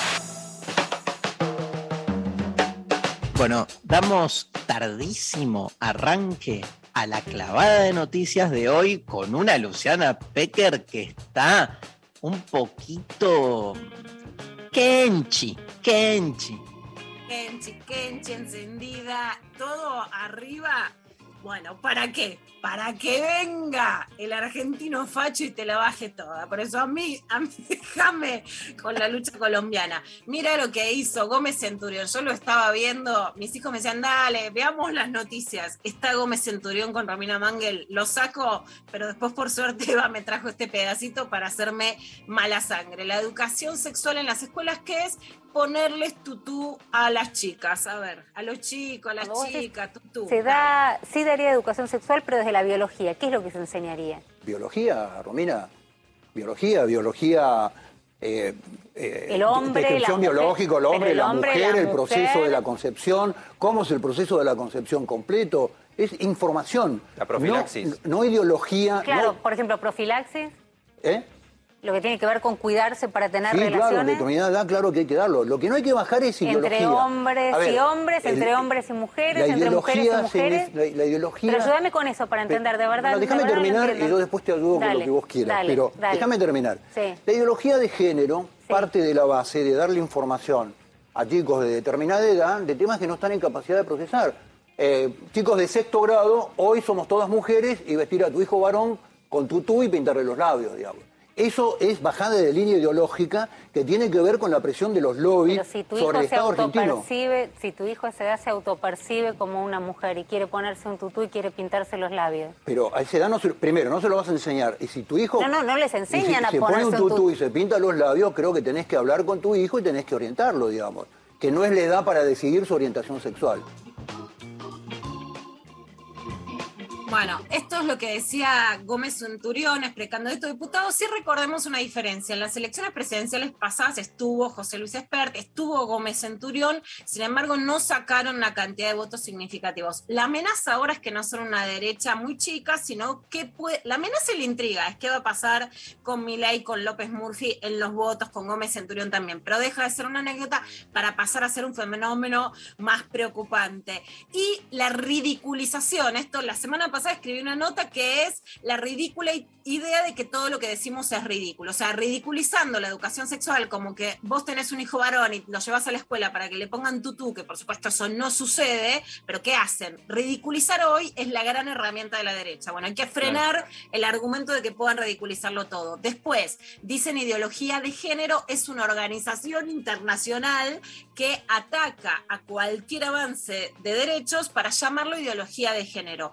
Bueno, damos tardísimo arranque a la clavada de noticias de hoy con una Luciana Pecker que está un poquito kenchi, kenchi. Kenchi, Kenchi encendida, todo arriba. Bueno, ¿para qué? Para que venga el argentino facho y te la baje toda. Por eso a mí, a mí [laughs] déjame con la lucha colombiana. Mira lo que hizo Gómez Centurión. Yo lo estaba viendo, mis hijos me decían, dale, veamos las noticias. Está Gómez Centurión con Romina Mangel, lo saco, pero después por suerte [laughs] Eva me trajo este pedacito para hacerme mala sangre. La educación sexual en las escuelas, ¿qué es? Ponerles tutú a las chicas, a ver, a los chicos, a las chicas, tutú. Se da, sí daría educación sexual, pero desde la biología. ¿Qué es lo que se enseñaría? Biología, Romina. Biología, biología. eh, eh, El hombre, descripción la mujer, biológica, el hombre, la hombre, mujer, la el proceso de la concepción, cómo es el proceso de la concepción completo. Es información. La profilaxis. No, no ideología. Claro, no- por ejemplo, profilaxis, ¿eh? Lo que tiene que ver con cuidarse para tener Sí, claro, en relaciones determinada edad, claro que hay que darlo. Lo que no hay que bajar es ideología. entre hombres ver, y hombres, el- entre hombres y mujeres, entre mujeres y mujeres. la, la ideología. Pero ayúdame con eso para entender, de verdad. No, de déjame terminar y yo después te ayudo con lo que vos quieras. dale, pero dale. déjame terminar. Sí. La ideología de género parte de la base de darle información a chicos de determinada edad de temas que no están en capacidad de procesar. Eh, chicos de sexto grado, hoy somos todas mujeres y vestir a tu hijo varón con tutú y pintarle los labios, digamos. Eso es bajada de línea ideológica que tiene que ver con la presión de los lobbies Pero si tu sobre el hijo se Estado argentino. si tu hijo a esa edad se autopercibe como una mujer y quiere ponerse un tutú y quiere pintarse los labios. Pero a esa edad no se- primero no se lo vas a enseñar. Y si tu hijo No, no, no les y si enseñan a se pone ponerse un un tutú tutú. y se pinta los labios, creo que tenés que hablar con tu hijo y tenés que orientarlo, digamos. Que no es la edad para decidir su orientación sexual. Bueno, esto es lo que decía Gómez Centurión, es precandidato a diputado. Sí recordemos una diferencia. En las elecciones presidenciales pasadas estuvo José Luis Espert, estuvo Gómez Centurión, sin embargo no sacaron una cantidad de votos significativos. La amenaza ahora es que no son una derecha muy chica, sino que puede... La amenaza y la intriga es qué va a pasar con Milei, con López Murphy en los votos, con Gómez Centurión también. Pero deja de ser una anécdota para pasar a ser un fenómeno más preocupante. Y la ridiculización, esto la semana pasada escribí una nota que es la ridícula idea de que todo lo que decimos es ridículo. O sea, ridiculizando la educación sexual como que vos tenés un hijo varón y lo llevas a la escuela para que le pongan tutú, que por supuesto eso no sucede, pero ¿qué hacen? Ridiculizar hoy es la gran herramienta de la derecha. Bueno, hay que frenar el argumento de que puedan ridiculizarlo todo. Después, dicen ideología de género es una organización internacional que ataca a cualquier avance de derechos para llamarlo ideología de género.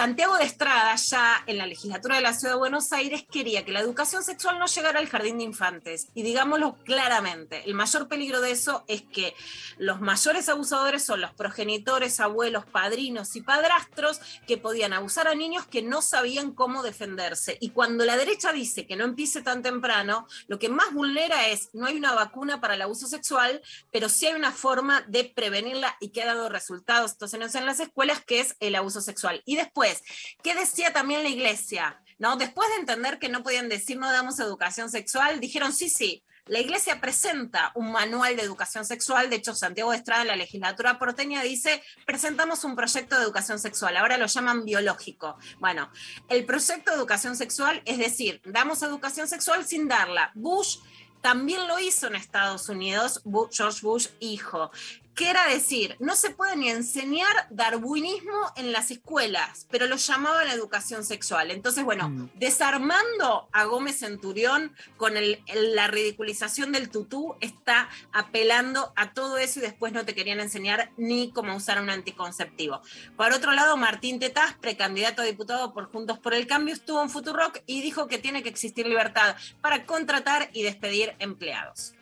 Santiago de Estrada, ya en la legislatura de la Ciudad de Buenos Aires, quería que la educación sexual no llegara al jardín de infantes. Y digámoslo claramente, el mayor peligro de eso es que los mayores abusadores son los progenitores, abuelos, padrinos y padrastros que podían abusar a niños que no sabían cómo defenderse. Y cuando la derecha dice que no empiece tan temprano, lo que más vulnera es, no hay una vacuna para el abuso sexual, pero sí hay una forma de prevenirla y que ha dado resultados entonces en las escuelas, que es el abuso sexual. Y después, Después, ¿qué decía también la iglesia? ¿No? Después de entender que no podían decir no damos educación sexual, dijeron sí, sí. La iglesia presenta un manual de educación sexual, de hecho Santiago Estrada en la legislatura porteña dice, presentamos un proyecto de educación sexual, ahora lo llaman biológico. Bueno, el proyecto de educación sexual es decir, damos educación sexual sin darla. Bush también lo hizo en Estados Unidos, George Bush hijo. Que era decir, no se puede ni enseñar darwinismo en las escuelas, pero lo llamaban educación sexual. Entonces, bueno, desarmando a Gómez Centurión con el- el- la ridiculización del tutú, está apelando a todo eso y después no te querían enseñar ni cómo usar un anticonceptivo. Por otro lado, Martín Tetaz, precandidato a diputado por Juntos por el Cambio, estuvo en Futurock y dijo que tiene que existir libertad para contratar y despedir empleados.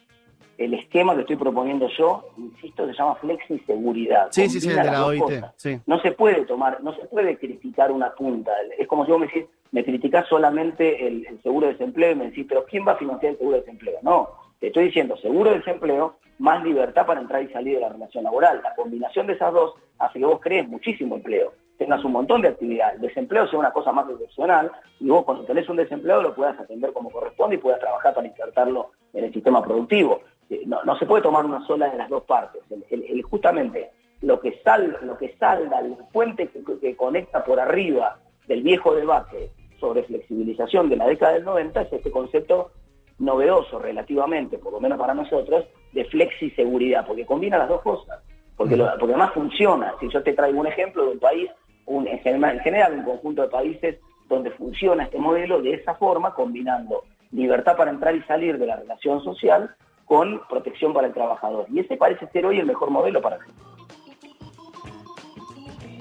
El esquema que estoy proponiendo yo, insisto, se llama flexiseguridad. Sí, sí, sí, de la OIT. Sí. No se puede tomar, no se puede criticar una punta. Es como si vos me decís, me criticás solamente el, el seguro de desempleo y me decís, pero ¿quién va a financiar el seguro de desempleo? No, te estoy diciendo seguro de desempleo más libertad para entrar y salir de la relación laboral. La combinación de esas dos hace que vos crees muchísimo empleo, tengas un montón de actividad. El desempleo sea una cosa más excepcional y vos cuando tenés un desempleado lo puedas atender como corresponde y puedas trabajar para insertarlo en el sistema productivo. Eh, No, no se puede tomar una sola de las dos partes. El- el- el- justamente lo que, sal, lo que salda, el puente que, que conecta por arriba del viejo debate sobre flexibilización de la década del 90 es este concepto novedoso relativamente, por lo menos para nosotros, de flexiseguridad, porque combina las dos cosas, porque, lo- porque además funciona. Si yo te traigo un ejemplo de un país, un, en general un conjunto de países donde funciona este modelo de esa forma, combinando libertad para entrar y salir de la relación social con protección para el trabajador. Y ese parece ser hoy el mejor modelo para Argentina.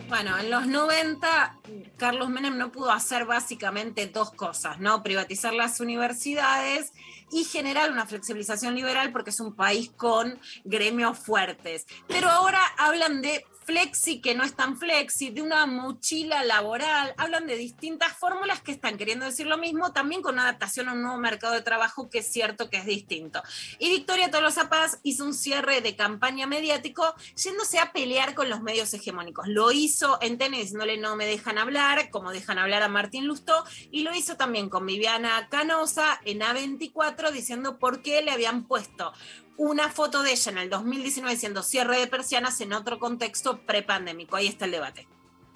Bueno, en los 90, Carlos Menem no pudo hacer básicamente dos cosas, ¿no? Privatizar las universidades y generar una flexibilización liberal porque es un país con gremios fuertes. Pero ahora hablan de flexi que no es tan flexi, de una mochila laboral, hablan de distintas fórmulas que están queriendo decir lo mismo, también con adaptación a un nuevo mercado de trabajo que es cierto que es distinto. Y Victoria Tolosa Paz hizo un cierre de campaña mediático yéndose a pelear con los medios hegemónicos. Lo hizo en tenis diciéndole no me dejan hablar, como dejan hablar a Martín Lustó, y lo hizo también con Viviana Canosa en A24 diciendo por qué le habían puesto una foto de ella en el 2019 diciendo cierre de persianas en otro contexto prepandémico. Ahí está el debate.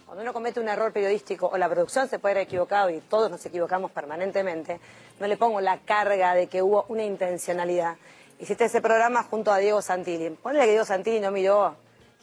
Cuando uno comete un error periodístico o la producción se puede haber equivocado y todos nos equivocamos permanentemente, no le pongo la carga de que hubo una intencionalidad. Hiciste ese programa junto a Diego Santilli. Ponle que Diego Santilli no miró,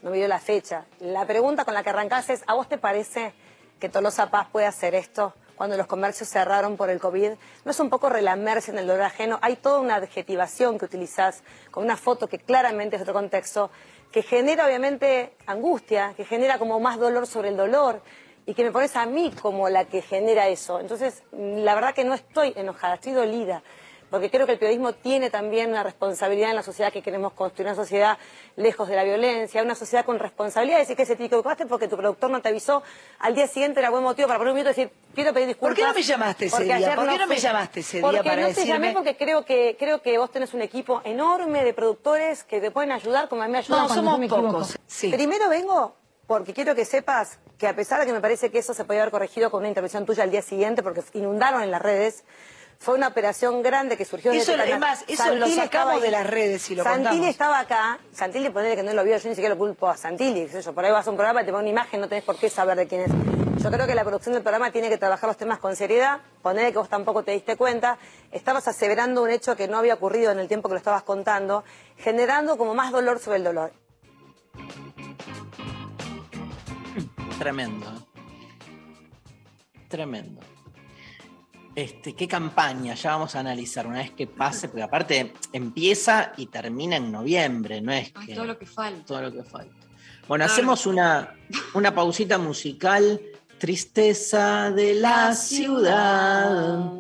no miró la fecha. La pregunta con la que arrancás es, ¿a vos te parece que Tolosa Paz puede hacer esto cuando los comercios cerraron por el COVID? ¿No es un poco relamerse en el dolor ajeno? Hay toda una adjetivación que utilizás con una foto que claramente es otro contexto, que genera obviamente angustia, que genera como más dolor sobre el dolor y que me pones a mí como la que genera eso. Entonces, la verdad que no estoy enojada, estoy dolida, porque creo que el periodismo tiene también una responsabilidad en la sociedad que queremos construir, una sociedad lejos de la violencia, una sociedad con responsabilidad. Decir que se te equivocaste porque tu productor no te avisó, al día siguiente era buen motivo para poner un minuto y decir, quiero pedir disculpas. ¿Por qué no me llamaste ese día? ¿Por qué no me llamaste ese día Porque para no te decirme- llamé porque creo que, creo que vos tenés un equipo enorme de productores que te pueden ayudar como a mí me ayudan No, cuando somos me pocos, sí. Primero vengo porque quiero que sepas que a pesar de que me parece que eso se podía haber corregido con una intervención tuya al día siguiente porque inundaron en las redes, fue una operación grande que surgió Eso, desde es más, eso lo sacamos de las redes y lo Santilli contamos. estaba acá, Santilli ponele que no lo vio, yo ni siquiera lo culpo a Santilli, qué sé yo, por ahí vas a un programa y te ponen una imagen, no tenés por qué saber de quién es. Yo creo que la producción del programa tiene que trabajar los temas con seriedad, poner que vos tampoco te diste cuenta, estabas aseverando un hecho que no había ocurrido en el tiempo que lo estabas contando, generando como más dolor sobre el dolor. Tremendo. Tremendo. Este, qué campaña, ya vamos a analizar una vez que pase, porque aparte empieza y termina en noviembre, no es que Todo lo que falta. todo lo que falta. Bueno, hacemos una, una pausita musical. Tristeza de la ciudad.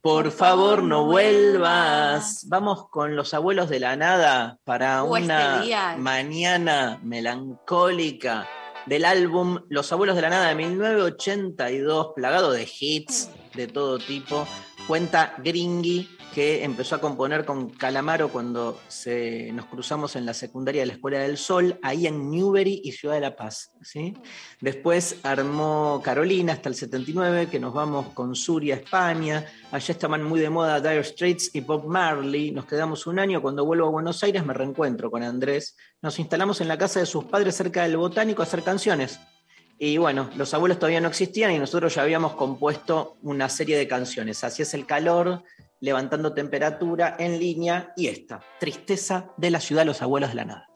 Por favor, no vuelvas. Vamos con los abuelos de la nada para Uh, este una mañana melancólica del álbum Los abuelos de la nada de 1982, plagado de hits de todo tipo. Cuenta Gringy que empezó a componer con Calamaro cuando se, nos cruzamos en la secundaria de la Escuela del Sol, ahí en Newbery y Ciudad de la Paz. ¿sí? Después armó Carolina hasta el 79, que nos vamos con Suria, España. Allá estaban muy de moda Dire Straits y Bob Marley. Nos quedamos un año. Cuando vuelvo a Buenos Aires me reencuentro con Andrés. Nos instalamos en la casa de sus padres cerca del Botánico a hacer canciones. Y bueno, los abuelos todavía no existían y nosotros ya habíamos compuesto una serie de canciones. Así es el calor, levantando temperatura en línea y esta, tristeza de la ciudad, los abuelos de la nada.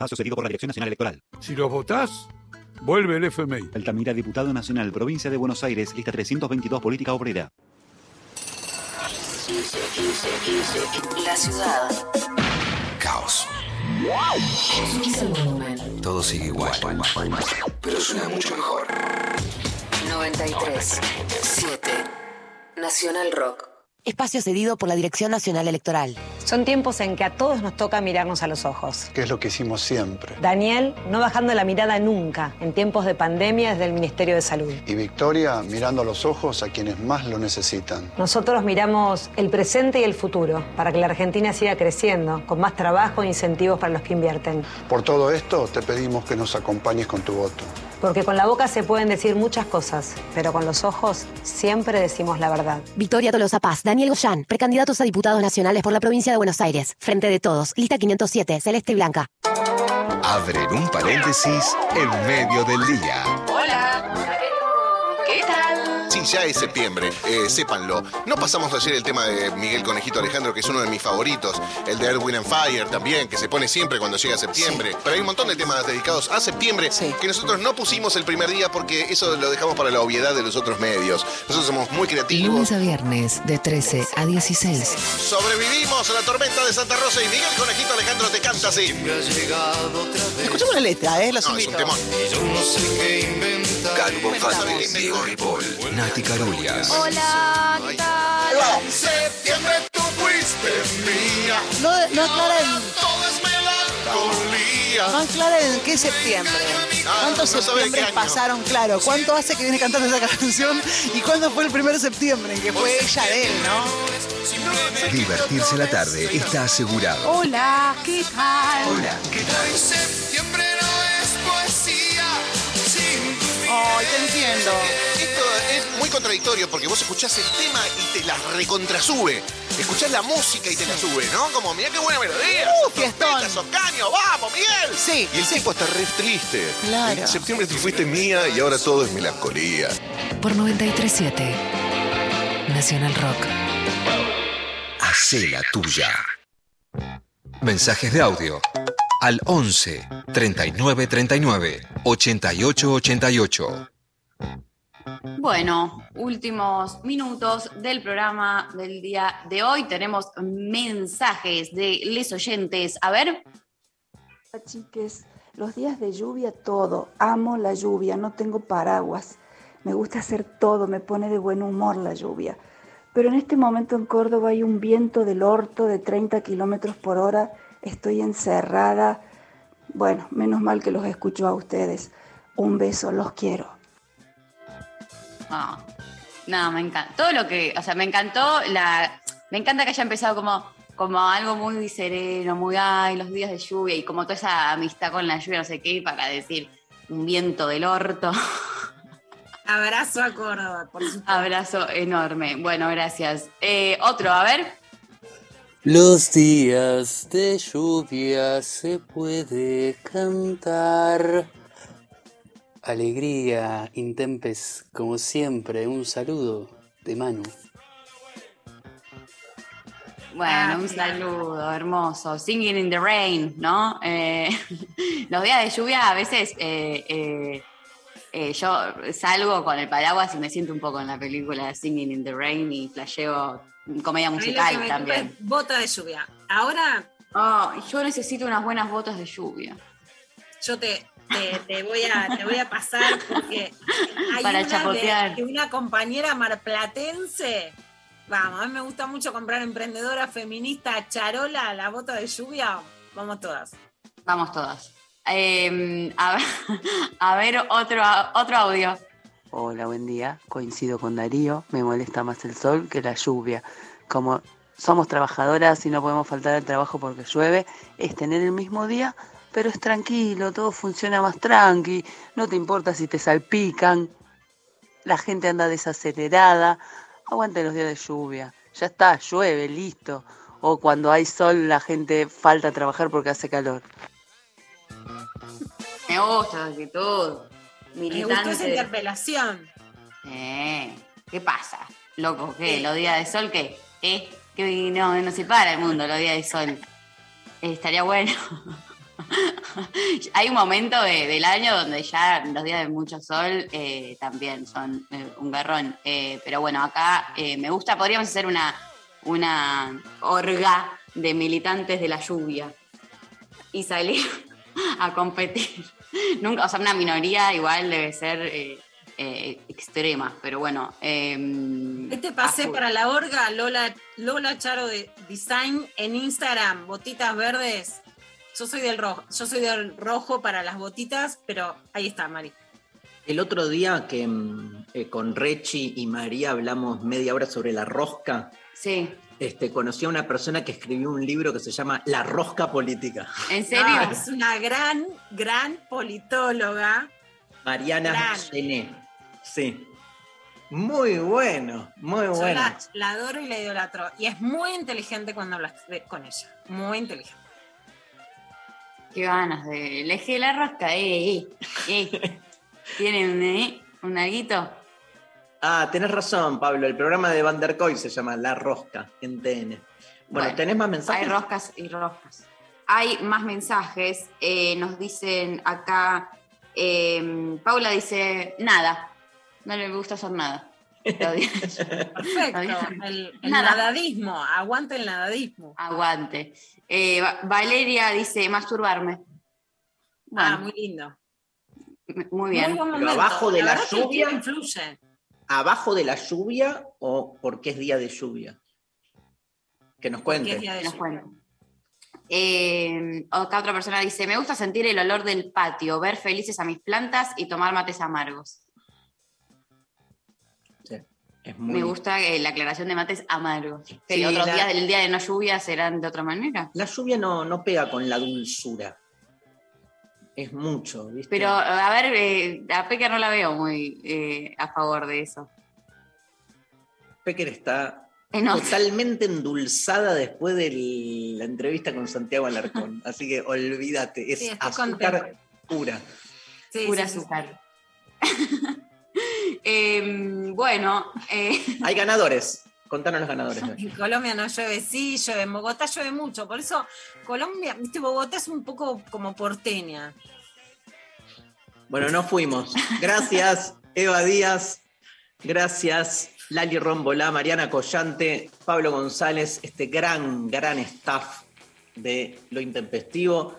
Espacio cedido por la Dirección Nacional Electoral. Si los votás, vuelve el FMI. Altamira, diputado nacional, provincia de Buenos Aires, lista 322, política obrera. La ciudad. Caos. Todo sigue igual. Pero suena mucho mejor. 93 7 Nacional Rock. Espacio cedido por la Dirección Nacional Electoral. Son tiempos en que a todos nos toca mirarnos a los ojos. Que es lo que hicimos siempre. Daniel, no bajando la mirada nunca, en tiempos de pandemia desde el Ministerio de Salud. Y Victoria mirando a los ojos a quienes más lo necesitan. Nosotros miramos el presente y el futuro para que la Argentina siga creciendo, con más trabajo e incentivos para los que invierten. Por todo esto, te pedimos que nos acompañes con tu voto. Porque con la boca se pueden decir muchas cosas, pero con los ojos siempre decimos la verdad. Victoria Tolosa Paz, Daniel Goyán, precandidatos a diputados nacionales por la provincia de Buenos Aires. Frente de todos, lista 507, celeste y blanca. Abren un paréntesis en medio del día. Hola. ¿Qué tal? Sí, ya es septiembre, eh, sépanlo. No pasamos ayer el tema de Miguel Conejito Alejandro, que es uno de mis favoritos. El de Earth, Wind and Fire también, que se pone siempre cuando llega septiembre. Pero hay un montón de temas dedicados a septiembre que nosotros no pusimos el primer día porque eso lo dejamos para la obviedad de los otros medios. Nosotros somos muy creativos. Lunes a viernes, de 13 a 16. Sobrevivimos a la tormenta de Santa Rosa y Miguel Conejito Alejandro te canta así. Escuchamos la letra, ¿eh? Los No, es un invito. temón. Calvo Fácil, Diego Ripoll, Nati Carulias. Hola, ¿qué tal? Septiembre tú fuiste mía. No, no aclaren, Todo es melancolía. no aclaren qué septiembre. ¿Cuántos no septiembre pasaron? Claro, ¿cuánto hace que viene cantando esa canción? ¿Y cuándo fue el primer septiembre? Que fue ella de él, ¿no? Divertirse la tarde está asegurado. Hola, ¿qué tal? Hola, ¿qué tal? Septiembre Ay, te entiendo. Esto es muy contradictorio porque vos escuchás el tema y te la recontrasube. Escuchás la música y te la sube, ¿no? Como, mirá qué buena melodía. Uh, fiestón. sos caños, ¡vamos, Miguel! Sí, Y el sí. tipo está re triste. Claro. En septiembre tú fuiste mía y ahora todo es melancolía. Por 937 Nacional Rock. Hacé la tuya. Mensajes de audio al 11 39 39 88 88. Bueno, últimos minutos del programa del día de hoy. Tenemos mensajes de les oyentes. A ver, Hola, chiques, los días de lluvia todo, amo la lluvia, no tengo paraguas, me gusta hacer todo, me pone de buen humor la lluvia. Pero en este momento en Córdoba hay un viento del orto de 30 kilómetros por hora, estoy encerrada. Bueno, menos mal que los escucho a ustedes. Un beso, los quiero. Ah, no, me encanta. Todo lo que, o sea, me encantó la. Me encanta que haya empezado como, como algo muy sereno, muy ay, los días de lluvia y como toda esa amistad con la lluvia, no sé qué, para decir un viento del orto. Abrazo a Córdoba, por supuesto. Abrazo enorme. Bueno, gracias. Eh, otro, a ver. Los días de lluvia se puede cantar. Alegría, intempes, como siempre, un saludo de Manu. Bueno, un saludo hermoso. Singing in the rain, ¿no? Eh, [laughs] los días de lluvia a veces eh, eh, eh, yo salgo con el paraguas y me siento un poco en la película Singing in the Rain y flasheo comedia musical me también. Bota de lluvia. Ahora Oh, yo necesito unas buenas botas de lluvia. yo te, te, te voy, a, te voy a pasar porque hay Para una chapotear. de, de una compañera marplatense. Vamos, a mí me gusta mucho comprar emprendedora feminista charola, la bota de lluvia. Vamos todas. Vamos todas. Eh, a, ver, [laughs] a ver otro, otro audio. Hola, buen día. Coincido con Darío. Me molesta más el sol que la lluvia. Como somos trabajadoras y no podemos faltar al trabajo porque llueve, es tener el mismo día, pero es tranquilo, todo funciona más tranqui. No te importa si te salpican. La gente anda desacelerada. Aguante los días de lluvia. Ya está, llueve, listo. O cuando hay sol, la gente falta a trabajar porque hace calor. Me gusta la actitud. Me gustó esa interpelación. Eh, ¿Qué pasa? Loco, ¿qué? ¿Los días de sol qué? ¿Eh? Que no, no se para el mundo los días de sol. Eh, estaría bueno. [laughs] Hay un momento de- del año donde ya los días de mucho sol eh, también son eh, un garrón. Pero bueno, acá me gusta, podríamos hacer una, una orga de militantes de la lluvia y salir [laughs] a competir. [laughs] Nunca, o sea, una minoría igual debe ser eh, eh, extrema, pero bueno. eh, Este pasé a full. para la orga, Lola, Lola Charo de Design en Instagram, botitas verdes. Yo soy del rojo, yo soy del rojo para las botitas, pero ahí está, Mari. El otro día que mm, eh, con Rechi y María hablamos media hora sobre la rosca, Sí. Este, conocí a una persona que escribió un libro que se llama La rosca política. ¿En serio? No, es una gran, gran politóloga. Mariana Gran. Gené. Sí. Muy bueno, muy Yo bueno. la, la adoro y la idolatro. Y es muy inteligente cuando hablas de- con ella. Muy inteligente. Qué ganas de. El eje de la rosca, eh, eh, eh. [laughs] ¿Tienen eh, un alguito? Ah, tenés razón, Pablo. El programa de Van der Koy se llama La Rosca en TN. Bueno, Bueno, ¿tenés más mensajes? Hay roscas y roscas. Hay más mensajes. eh, nos dicen acá. eh, Paula dice: nada. No le gusta hacer nada. [laughs] Perfecto. El, el Nada. nadadismo. Aguante el nadadismo. Aguante. Eh, Va- Valeria dice: masturbarme. Ah, muy lindo. muy bien. Muy buen Pero abajo de la el lluvia. influye. ¿Abajo de la lluvia o porque es día de lluvia? Que nos cuente. es día de lluvia. Eh, acá otra persona dice, me gusta sentir el olor del patio, ver felices a mis plantas y tomar mates amargos. Es muy... Me gusta eh, la aclaración de mates amargos. Que Sí, otros la- días del día de no lluvia serán de otra manera. La lluvia no, no pega con la dulzura. Es mucho, ¿viste? Pero, a ver, eh, a Peca no la veo muy eh, a favor de eso. Pecker está En totalmente endulzada después de la entrevista con Santiago Alarcón. [laughs] Así que olvídate, es Sí, azúcar pura. Sí, Pura sí, sí. azúcar. [laughs] Em, bueno, eh, Hay ganadores. Contanos los ganadores. [laughs] En Colombia no llueve, sí llueve. En Bogotá llueve mucho. Por eso Colombia, viste, Bogotá es un poco como porteña. Bueno, no fuimos. Gracias, Eva Díaz. Gracias, Lali Rombolá, Mariana Collante, Pablo González, este gran, gran staff de Lo Intempestivo.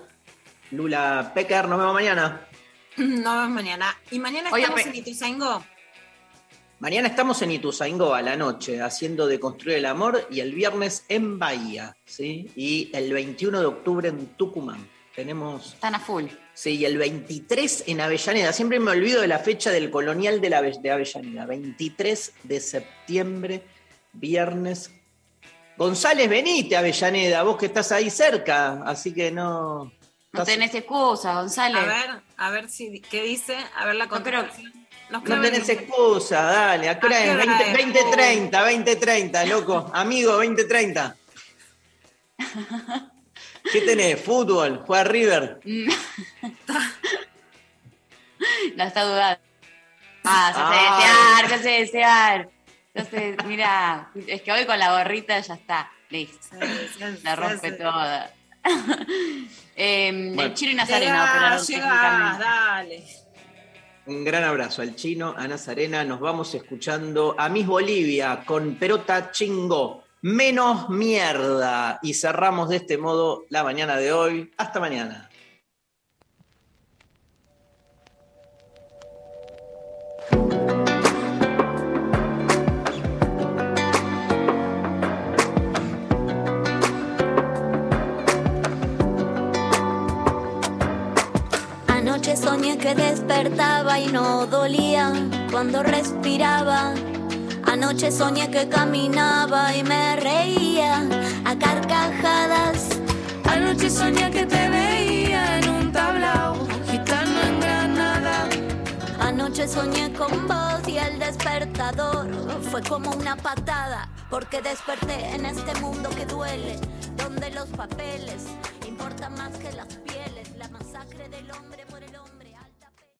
Lula Pecker, nos vemos mañana. Nos vemos mañana. Y mañana Oye, estamos en Ituzaingó. Mañana estamos en Ituzaingó a la noche haciendo de Construir el Amor y el viernes en Bahía, ¿sí? Y el 21 de octubre en Tucumán. Tenemos, están a full. sí, y el 23 en Avellaneda. Siempre me olvido de la fecha del colonial de, la, de Avellaneda. 23 de septiembre, viernes. González, venite a Avellaneda, vos que estás ahí cerca, así que no... No tenés excusa, González. A ver, a ver si qué dice, a ver la No, pero- contestación. Nos No tenés excusa, dale. ¿A qué hora ¿A qué es? hora 20, es? 2030, 2030, loco. Amigo, 2030. ¿Qué tenés? Fútbol, juega River. [laughs] La está dudando. Ah, se Ah. hace desear, se hace desear. Entonces, mira, es que hoy con la gorrita ya está. Listo. La rompe toda. [laughs] Eh, Bueno. El chino y Nazareno Llegás, operaron llegás, dale. Un gran abrazo al chino, a Nazarena. Nos vamos escuchando a Miss Bolivia con Perota Chingo. Menos mierda. Y cerramos de este modo la mañana de hoy. Hasta mañana. Anoche soñé que despertaba y no dolía cuando respiraba. Anoche soñé que caminaba y me reía a carcajadas. Anoche soñé que te veía en un tablao, gitano en Granada. Anoche soñé con vos y el despertador fue como una patada. Porque desperté en este mundo que duele, donde los papeles importan más que las pieles.